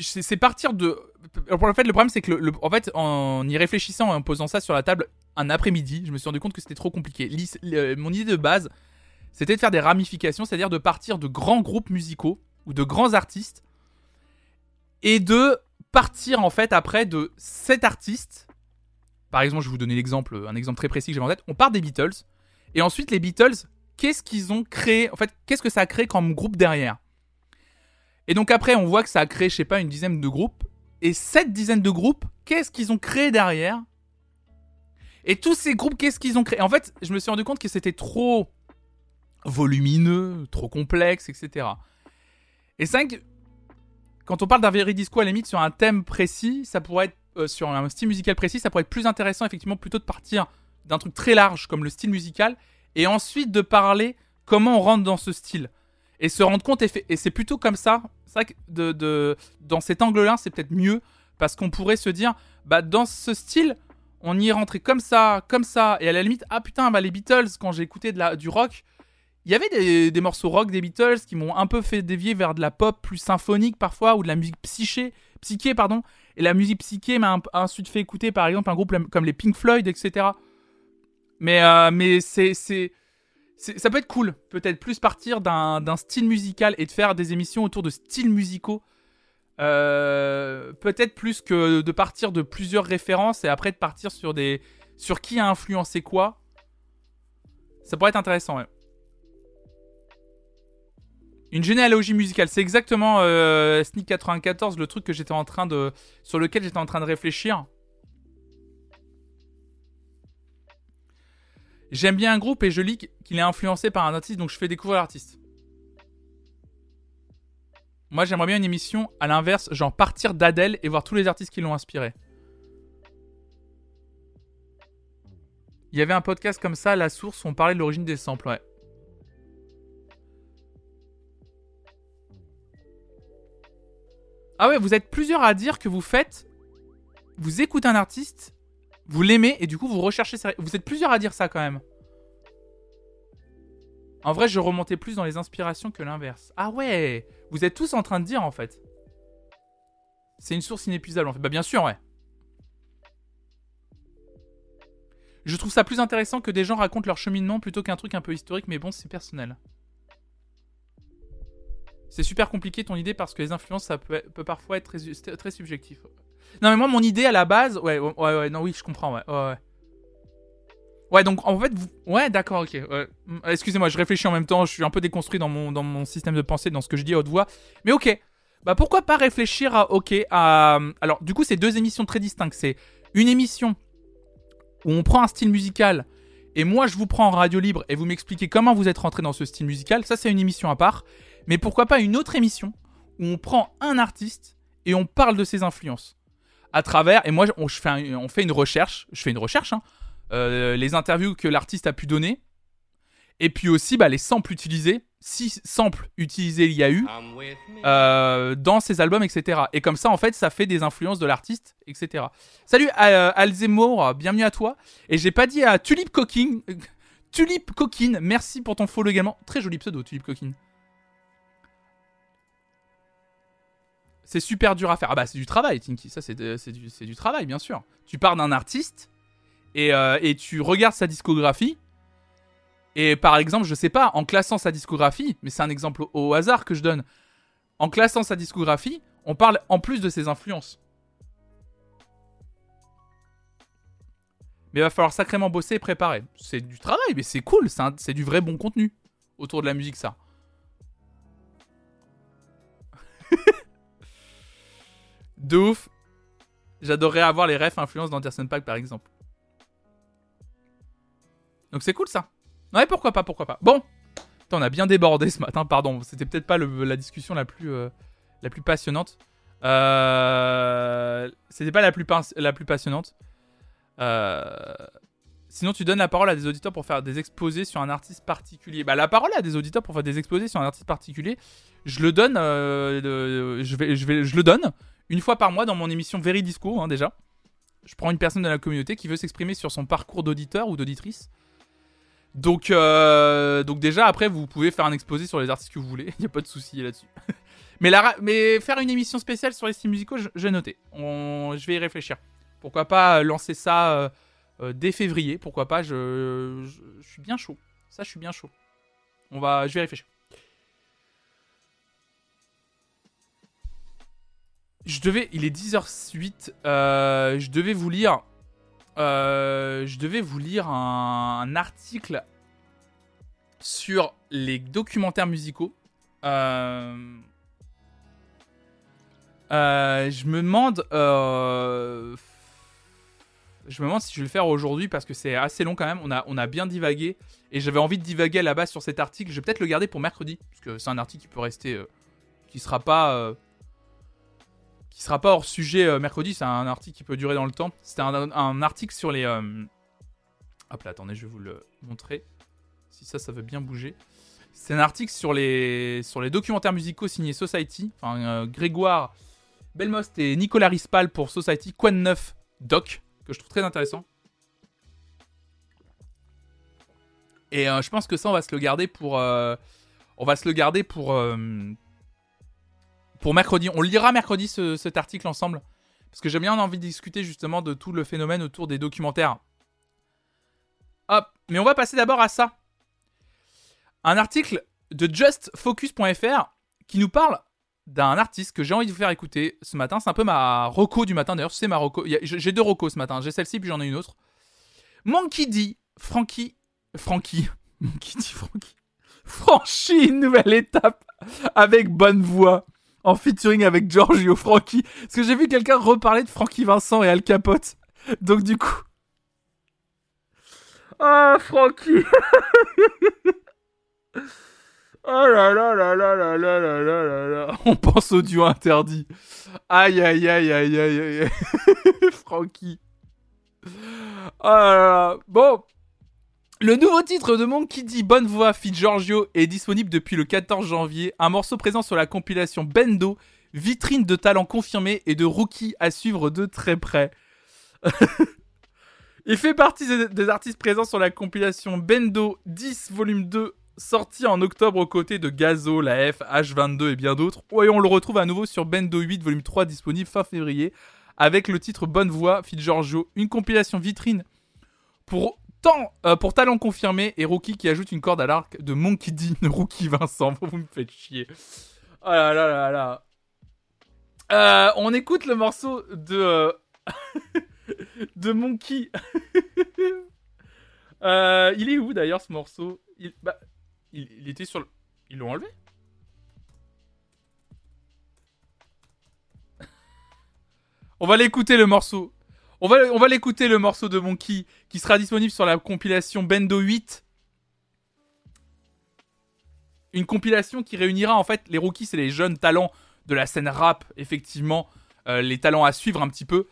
c'est partir de. Le fait, le problème, c'est que en fait, en y réfléchissant, en posant ça sur la table un après-midi, je me suis rendu compte que c'était trop compliqué. mon idée de base, c'était de faire des ramifications, c'est-à-dire de partir de grands groupes musicaux ou de grands artistes et de partir en fait après de cet artiste. Par exemple, je vais vous donner l'exemple, un exemple très précis que j'ai en tête. On part des Beatles et ensuite les Beatles, qu'est-ce qu'ils ont créé En fait, qu'est-ce que ça a créé comme groupe derrière? Et donc après, on voit que ça a créé, je sais pas, une dizaine de groupes. Et cette dizaine de groupes, qu'est-ce qu'ils ont créé derrière? Et tous ces groupes, qu'est-ce qu'ils ont créé? En fait, je me suis rendu compte que c'était trop volumineux, trop complexe, etc. Et c'est que quand on parle d'un Veridisco à la limite sur un thème précis, ça pourrait être euh, sur un style musical précis, ça pourrait être plus intéressant effectivement plutôt de partir d'un truc très large comme le style musical et ensuite de parler comment on rentre dans ce style et se rendre compte et, c'est plutôt comme ça. C'est vrai que de, dans cet angle-là, c'est peut-être mieux parce qu'on pourrait se dire bah dans ce style, on y est rentré comme ça, comme ça et à la limite ah putain bah les Beatles quand j'ai écouté de la, du rock il y avait des, morceaux rock des Beatles qui m'ont un peu fait dévier vers de la pop plus symphonique parfois ou de la musique psyché, psyché pardon. Et la musique psyché m'a ensuite fait écouter par exemple un groupe comme les Pink Floyd, etc. Mais, euh, mais c'est, c'est, ça peut être cool, peut-être plus partir d'un style musical et de faire des émissions autour de styles musicaux. Euh, peut-être plus que de partir de plusieurs références et après de partir sur des sur qui a influencé quoi. Ça pourrait être intéressant, ouais. Une généalogie musicale, c'est exactement euh, Sneak 94, le truc que j'étais en train de, sur lequel j'étais en train de réfléchir. J'aime bien un groupe et je lis qu'il est influencé par un artiste, donc je fais découvrir l'artiste. Moi, j'aimerais bien une émission à l'inverse, genre partir d'Adèle et voir tous les artistes qui l'ont inspiré. Il y avait un podcast comme ça, La Source, où on parlait de l'origine des samples, ouais. Ah ouais, vous êtes plusieurs à dire que vous faites. Vous écoutez un artiste, vous l'aimez et du coup vous recherchez. Vous êtes plusieurs à dire ça quand même. En vrai, je remontais plus dans les inspirations que l'inverse. Ah ouais Vous êtes tous en train de dire en fait. C'est une source inépuisable en fait. Bah bien sûr, ouais. Je trouve ça plus intéressant que des gens racontent leur cheminement plutôt qu'un truc un peu historique, mais bon, c'est personnel. C'est super compliqué ton idée parce que les influences, ça peut, parfois être très, subjectif. Non, mais moi, mon idée à la base, ouais, ouais, ouais, non, oui, je comprends, ouais, ouais, ouais. Ouais, donc en fait, vous... ouais, d'accord, ok. Excusez-moi, je réfléchis en même temps, je suis un peu déconstruit dans mon, dans mon système de pensée, dans ce que je dis à haute voix. Mais ok, bah pourquoi pas réfléchir à, ok, à... Alors, du coup, c'est deux émissions très distinctes. C'est une émission où on prend un style musical et moi je vous prends en radio libre et vous m'expliquez comment vous êtes rentré dans ce style musical, ça c'est une émission à part. Mais pourquoi pas une autre émission où on prend un artiste et on parle de ses influences à travers, et moi on, fais on fait une recherche, je fais une recherche, hein, euh, les interviews que l'artiste a pu donner, et puis aussi bah, les samples utilisés, si samples utilisés il y a eu euh, dans ses albums, etc. Et comme ça, en fait, ça fait des influences de l'artiste, etc. Salut euh, Alzemore, bienvenue à toi. Et j'ai pas dit à Tulip Coquine, Tulip Coquine, merci pour ton follow également. Très joli pseudo, Tulip Coquine. C'est super dur à faire. Ah bah c'est du travail, Tinky. Ça c'est du, travail, bien sûr. Tu pars d'un artiste et, et tu regardes sa discographie et par exemple, je sais pas, en classant sa discographie, mais c'est un exemple au hasard que je donne, en classant sa discographie, on parle en plus de ses influences. Mais il va falloir sacrément bosser et préparer. C'est du travail, mais c'est cool, c'est du vrai bon contenu autour de la musique, ça. <laughs> de ouf. J'adorerais avoir les refs influence d'Anderson Pack, par exemple. Donc c'est cool, ça. Ouais, pourquoi pas, pourquoi pas. Bon, on a bien débordé ce matin, pardon. C'était peut-être pas la discussion la plus, euh, passionnante. Euh, C'était pas la plus, passionnante. Euh, sinon, tu donnes la parole à des auditeurs pour faire des exposés sur un artiste particulier. Bah, la parole à des auditeurs pour faire des exposés sur un artiste particulier, je le donne, je le donne une fois par mois dans mon émission Veridisco, hein, déjà. Je prends une personne de la communauté qui veut s'exprimer sur son parcours d'auditeur ou d'auditrice. Donc, euh, donc déjà, après, vous pouvez faire un exposé sur les artistes que vous voulez. <laughs> Il n'y a pas de souci là-dessus. <laughs> mais, faire une émission spéciale sur les styles musicaux, j'ai noté. je vais y réfléchir. Pourquoi pas lancer ça euh, euh, dès février Pourquoi pas je, suis bien chaud. Ça, je suis bien chaud. On va, je vais réfléchir. Je devais, il est 10h08. je devais vous lire euh, je devais vous lire un, article sur les documentaires musicaux. Euh, euh, je me demande. je me demande si je vais le faire aujourd'hui parce que c'est assez long quand même. On a, on a bien divagué et j'avais envie de divaguer à la base sur cet article. Je vais peut-être le garder pour mercredi parce que c'est un article qui peut rester, qui sera pas qui sera pas hors sujet euh, mercredi. C'est un article qui peut durer dans le temps. C'était un, article sur les. Euh, hop là, attendez, je vais vous le montrer. Si ça, ça veut bien bouger. C'est un article sur les, sur les documentaires musicaux signés Society. Enfin, euh, Grégoire Belmost et Nicolas Rispal pour Society. Quoi de neuf Doc, que je trouve très intéressant. Et je pense que ça, on va se le garder pour. on va se le garder pour, pour mercredi. On lira mercredi cet article ensemble. Parce que j'ai bien envie de discuter justement de tout le phénomène autour des documentaires. Hop, mais on va passer d'abord à ça. Un article de justfocus.fr qui nous parle d'un artiste que j'ai envie de vous faire écouter ce matin. C'est un peu ma roco du matin. D'ailleurs, c'est ma roco. J'ai deux rocos ce matin. J'ai celle-ci puis j'en ai une autre. Monkey D, Frankie, Frankie, <laughs> Monkey D, Frankie, franchit une nouvelle étape avec bonne voix en featuring avec Giorgio Frankie. Parce que j'ai vu quelqu'un reparler de Frankie Vincent et Al Capote. Donc du coup... Ah, Frankie Oh là là là là là là là là là On pense au duo interdit. Aïe aïe aïe aïe aïe aïe. Frankie. Oh là là. Bon, le nouveau titre de Monkey D, Bonne Voix, fit Giorgio, est disponible depuis le 14 janvier. Un morceau présent sur la compilation Bendo, vitrine de talent confirmé et de rookie à suivre de très près. <laughs> Il fait partie des artistes présents sur la compilation Bendo 10 volume 2 sorti en octobre aux côtés de Gazo, la F, H22 et bien d'autres. Et on le retrouve à nouveau sur Bendo 8, volume 3, disponible fin février, avec le titre Bonne Voix, Fit Giorgio, une compilation vitrine pour, tant, euh, pour talent confirmé et Rookie qui ajoute une corde à l'arc de Monkey D, <laughs> Rookie Vincent. <laughs> Vous me faites chier. Oh là là là là. Euh, on écoute le morceau de. Euh, <laughs> de Monkey. Il est où d'ailleurs ce morceau? Il, bah, il, était sur le. Ils l'ont enlevé? On va l'écouter le morceau. On va, l'écouter le morceau de Monkey qui sera disponible sur la compilation Bendo 8. Une compilation qui réunira en fait les rookies et les jeunes talents de la scène rap, effectivement, euh, les talents à suivre un petit peu.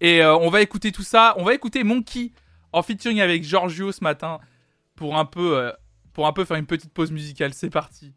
Et euh, on va écouter tout ça. On va écouter Monkey en featuring avec Giorgio ce matin pour un euh, pour un peu faire une petite pause musicale. C'est parti.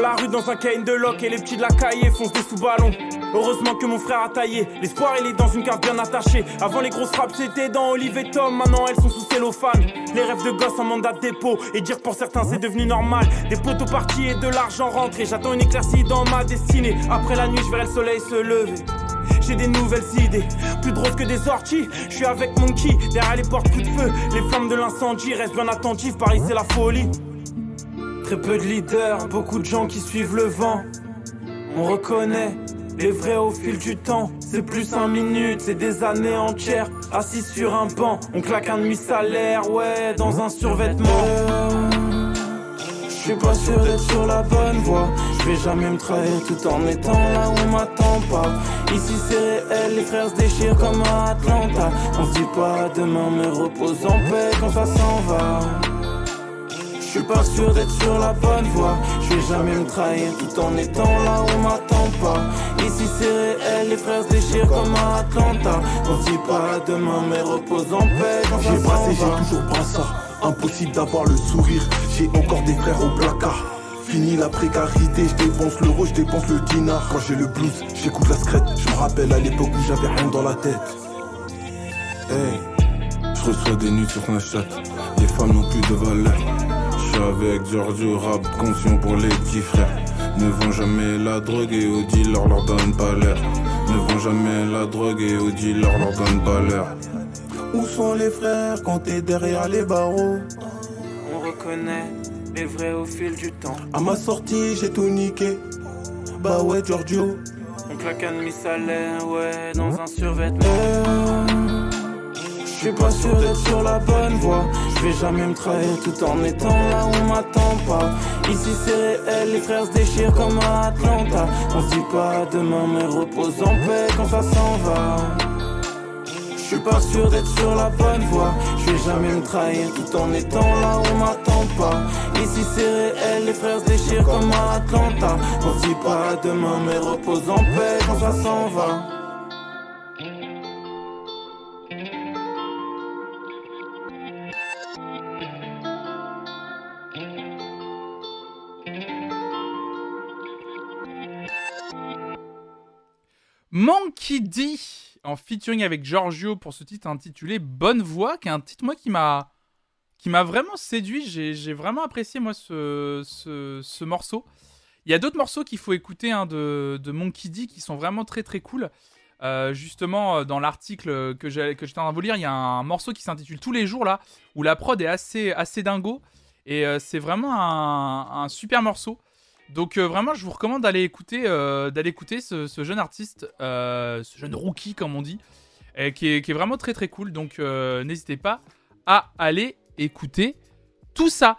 La rue dans un cane de lock et les petits de la caille foncent des sous-ballons. Heureusement que mon frère a taillé. L'espoir, il est dans une carte bien attachée. Avant, les grosses frappes, c'était dans Olive et Tom. Maintenant, elles sont sous cellophane. Les rêves de gosse en mandat de dépôt. Et dire pour certains, c'est devenu normal. Des poteaux partis et de l'argent rentré. J'attends une éclaircie dans ma destinée. Après la nuit, je verrai le soleil se lever. J'ai des nouvelles idées, plus drôles que des orties. Je suis avec Monkey, derrière les portes, coup de feu. Les flammes de l'incendie restent bien attentives. Paris, c'est la folie. Très peu de leaders, beaucoup de gens qui suivent le vent. On reconnaît les vrais au fil du temps. C'est plus 5 minutes, c'est des années entières. Assis sur un banc, on claque un demi-salaire, ouais, dans un survêtement. Je suis pas sûr d'être sur la bonne voie. Je vais jamais me trahir tout en étant là où on m'attend pas. Ici c'est réel, les frères se déchirent comme à Atlanta. On se dit pas demain, mais repose en paix quand ça s'en va. Je suis pas sûr d'être sur la bonne voie. Je vais jamais me trahir tout en étant là où on m'attend pas. Ici c'est réel, les frères se déchirent comme à Atlanta. On se dit pas demain, mais repose en paix ça J'ai va. j'ai toujours brassard. Impossible d'avoir le sourire. J'ai encore des frères au placard. Fini la précarité, je dépense l'euro, je dépense le dinar. Quand j'ai le blues, j'écoute la scrète. Je me rappelle à l'époque où j'avais rien dans la tête. Hey, je reçois des nudes sur Snapchat. Les femmes n'ont plus de valeur. Avec Giorgio Rap, conscient pour les petits frères. Ne vends jamais la drogue et au dealer leur donne pas l'heure. Ne vends jamais la drogue et au dealer leur donne pas l'heure. Où sont les frères quand t'es derrière les barreaux? On reconnaît les vrais au fil du temps. À ma sortie, j'ai tout niqué. Bah ouais, Giorgio. On claque un demi-salaire, ouais, dans un survêtement. Suis pas sûr d'être sur la bonne voie. Je vais jamais me trahir tout en étant là où on m'attend pas. Ici c'est réel, les frères se déchirent comme à Atlanta. On se dit pas demain, mais repose en paix quand ça s'en va. Je suis pas sûr d'être sur la bonne voie. Je vais jamais me trahir tout en étant là où on m'attend pas. Ici c'est réel, les frères se déchirent comme à Atlanta. On se dit pas demain, mais repose en paix quand ça s'en va. Monkey D en featuring avec Giorgio pour ce titre intitulé Bonne Voix, qui est un titre moi qui m'a qui m'a vraiment séduit. J'ai vraiment apprécié moi ce, ce, ce morceau. Il y a d'autres morceaux qu'il faut écouter hein, de, de Monkey D qui sont vraiment très très cool. Euh, justement, euh, dans l'article que j'étais en train de vous lire, il y a un morceau qui s'intitule Tous les jours là, où la prod est assez, assez dingo. Et euh, c'est vraiment un super morceau. Donc euh, vraiment, je vous recommande d'aller écouter, euh, ce, jeune artiste, euh, ce jeune rookie comme on dit, qui, est, vraiment très très cool. Donc n'hésitez pas à aller écouter tout ça.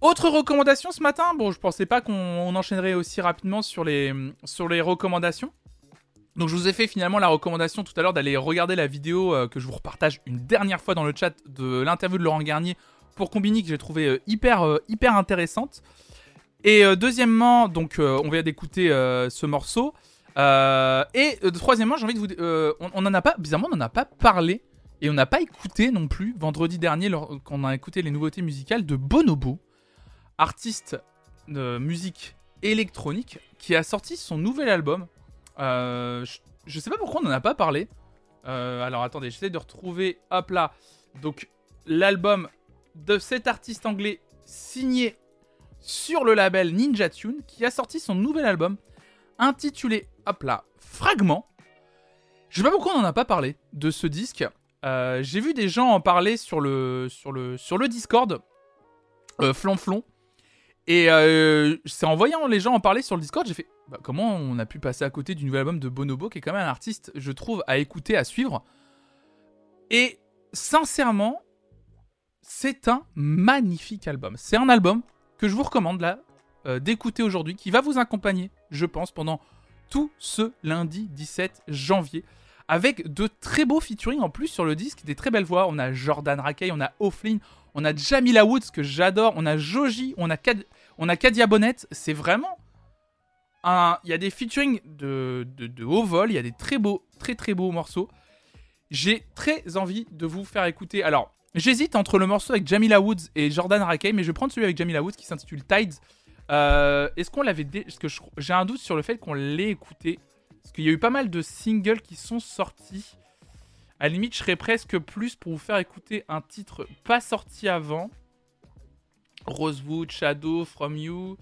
Autre recommandation ce matin. Bon, je pensais pas qu'on on enchaînerait aussi rapidement sur les, recommandations. Donc je vous ai fait finalement la recommandation tout à l'heure d'aller regarder la vidéo que je vous repartage une dernière fois dans le chat de l'interview de Laurent Garnier pour Combini que j'ai trouvé hyper intéressante. Et euh, deuxièmement, donc euh, on vient d'écouter euh, ce morceau. Et troisièmement, j'ai envie de vous, on, on en a pas, bizarrement, on en a pas parlé Et on n'a pas écouté non plus, vendredi dernier, quand on a écouté les nouveautés musicales de Bonobo, artiste de musique électronique, qui a sorti son nouvel album. Euh, je, sais pas pourquoi on n'en a pas parlé. Alors attendez, j'essaie de retrouver. Hop là. Donc, l'album de cet artiste anglais signé sur le label Ninja Tune, qui a sorti son nouvel album intitulé, hop là, Fragment. Je sais pas pourquoi on n'en a pas parlé de ce disque. Euh, j'ai vu des gens en parler sur le, sur le, sur Discord, euh, flonflon. Et euh, c'est en voyant les gens en parler sur le Discord, j'ai fait bah, comment on a pu passer à côté du nouvel album de Bonobo, qui est quand même un artiste, je trouve, à écouter, à suivre. Et sincèrement, c'est un magnifique album. C'est un album que je vous recommande là d'écouter aujourd'hui, qui va vous accompagner, je pense, pendant tout ce lundi 17 janvier avec de très beaux featuring en plus sur le disque, des très belles voix. On a Jordan Rakey, on a O'Flynn, on a Jamila Woods que j'adore, on a Joji, on a, a Kadia Bonnet. C'est vraiment un. Il y a des featuring de, de, haut vol, il y a des très beaux, très très beaux morceaux. J'ai très envie de vous faire écouter. Alors, j'hésite entre le morceau avec Jamila Woods et Jordan Rakey, mais je vais prendre celui avec Jamila Woods qui s'intitule Tides. Euh, est-ce qu'on l'avait. Parce que j'ai un doute sur le fait qu'on l'ait écouté. Parce qu'il y a eu pas mal de singles qui sont sortis. À la limite, je serais presque plus pour vous faire écouter un titre pas sorti avant. Rosewood, Shadow, From You.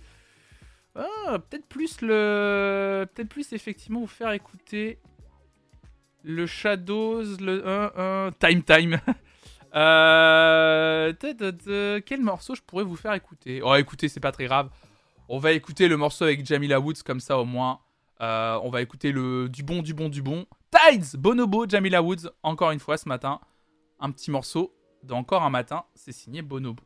Ah, peut-être plus le. Peut-être plus effectivement vous faire écouter le Shadows, le. time Time. <laughs> euh... Quel morceau je pourrais vous faire écouter? Oh, écoutez, c'est pas très grave. On va écouter le morceau avec Jamila Woods, comme ça au moins euh, on va écouter le du bon, du bon, du bon. Tides, Bonobo, Jamila Woods, encore une fois ce matin. Un petit morceau d'encore un matin, c'est signé Bonobo.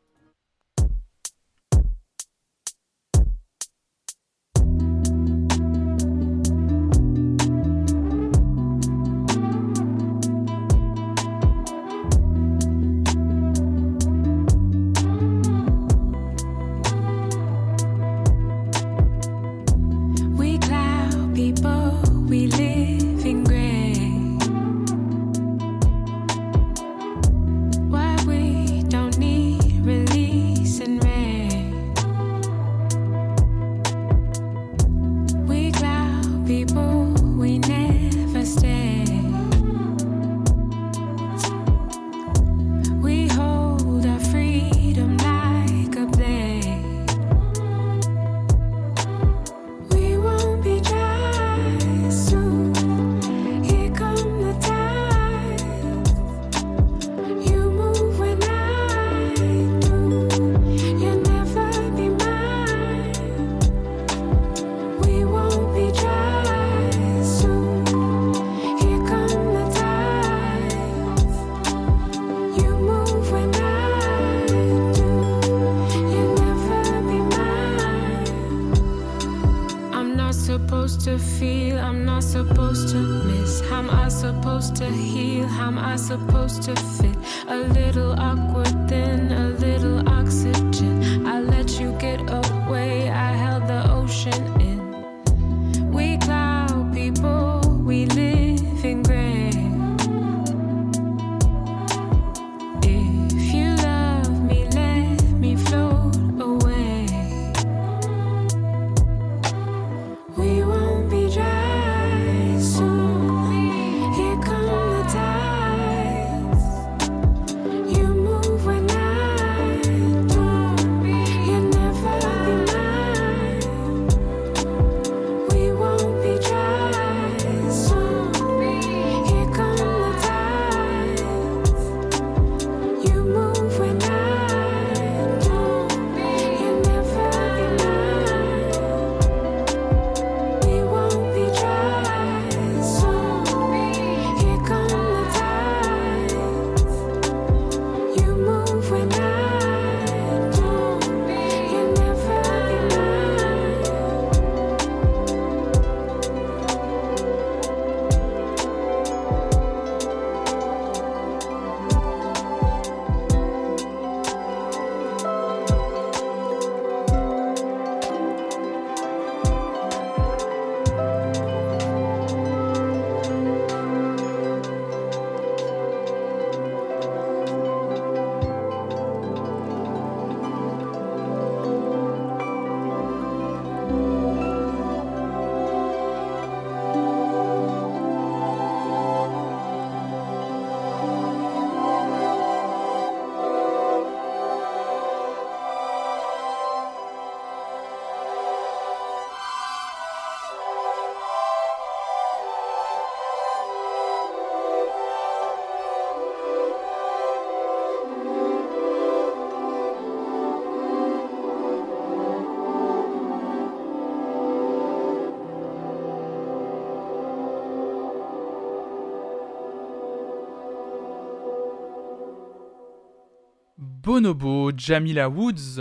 Bonobo, Jamila Woods,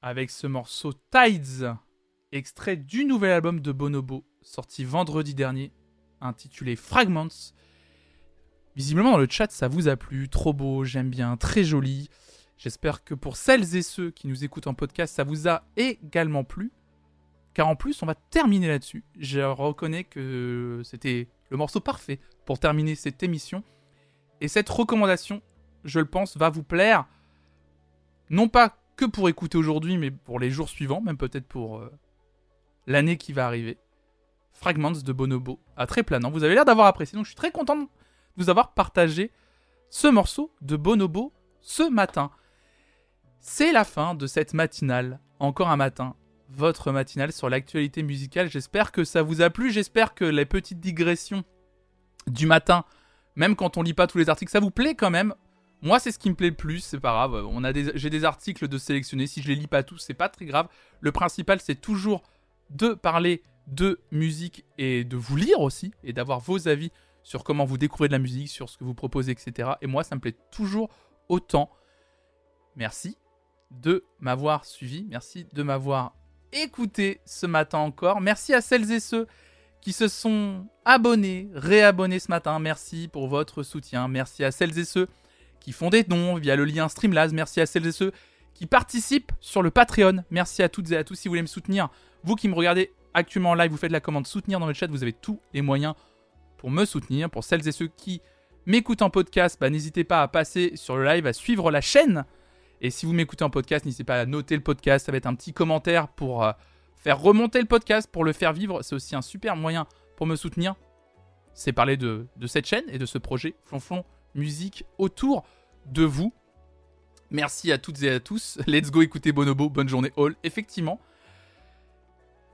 avec ce morceau Tides, extrait du nouvel album de Bonobo, sorti vendredi dernier, intitulé Fragments. Visiblement dans le chat ça vous a plu, trop beau, j'aime bien, très joli. J'espère que pour celles et ceux qui nous écoutent en podcast, ça vous a également plu. Car en plus, on va terminer là-dessus. Je reconnais que c'était le morceau parfait pour terminer cette émission. Et cette recommandation, je le pense, va vous plaire. Non pas que pour écouter aujourd'hui, mais pour les jours suivants, même peut-être pour euh, l'année qui va arriver. Fragments de Bonobo, à très planant. Vous avez l'air d'avoir apprécié, donc je suis très content de vous avoir partagé ce morceau de Bonobo ce matin. C'est la fin de cette matinale, encore un matin, votre matinale sur l'actualité musicale. J'espère que ça vous a plu, j'espère que les petites digressions du matin, même quand on lit pas tous les articles, ça vous plaît quand même. Moi, c'est ce qui me plaît le plus, c'est pas grave. On a j'ai des articles de sélectionner. Si je les lis pas tous, c'est pas très grave. Le principal, c'est toujours de parler de musique et de vous lire aussi et d'avoir vos avis sur comment vous découvrez de la musique, sur ce que vous proposez, etc. Et moi, ça me plaît toujours autant. Merci de m'avoir suivi. Merci de m'avoir écouté ce matin encore. Merci à celles et ceux qui se sont abonnés, réabonnés ce matin. Merci pour votre soutien. Merci à celles et ceux qui font des dons via le lien Streamlabs. Merci à celles et ceux qui participent sur le Patreon. Merci à toutes et à tous si vous voulez me soutenir. Vous qui me regardez actuellement en live, vous faites la commande soutenir dans le chat. Vous avez tous les moyens pour me soutenir. Pour celles et ceux qui m'écoutent en podcast, bah, n'hésitez pas à passer sur le live, à suivre la chaîne et si vous m'écoutez en podcast, n'hésitez pas à noter le podcast. Ça va être un petit commentaire pour euh, faire remonter le podcast, pour le faire vivre. C'est aussi un super moyen pour me soutenir. C'est parler de, cette chaîne et de ce projet Flonflon Musique autour de vous. Merci à toutes et à tous. Let's go écouter Bonobo. Bonne journée all. Effectivement.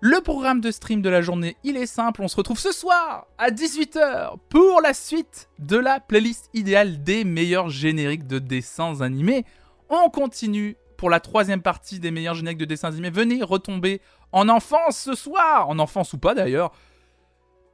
Le programme de stream de la journée, il est simple. On se retrouve ce soir à 18h pour la suite de la playlist idéale des meilleurs génériques de dessins animés. On continue pour la troisième partie des meilleurs génériques de dessins animés. Venez retomber en enfance ce soir, en enfance ou pas d'ailleurs,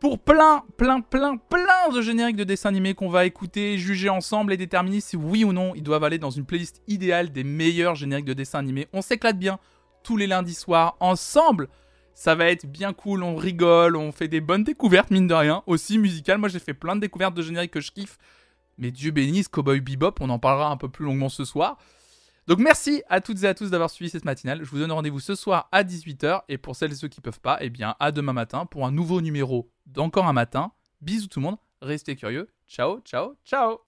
pour plein, plein, plein, plein de génériques de dessins animés qu'on va écouter, juger ensemble et déterminer si oui ou non ils doivent aller dans une playlist idéale des meilleurs génériques de dessins animés. On s'éclate bien tous les lundis soirs ensemble. Ça va être bien cool, on rigole, on fait des bonnes découvertes, mine de rien, aussi musicales. Moi j'ai fait plein de découvertes de génériques que je kiffe. Mais Dieu bénisse, Cowboy Bebop, on en parlera un peu plus longuement ce soir. Donc merci à toutes et à tous d'avoir suivi cette matinale. Je vous donne rendez-vous ce soir à 18h. Et pour celles et ceux qui peuvent pas, eh bien à demain matin pour un nouveau numéro d'Encore un matin. Bisous tout le monde, restez curieux. Ciao, ciao, ciao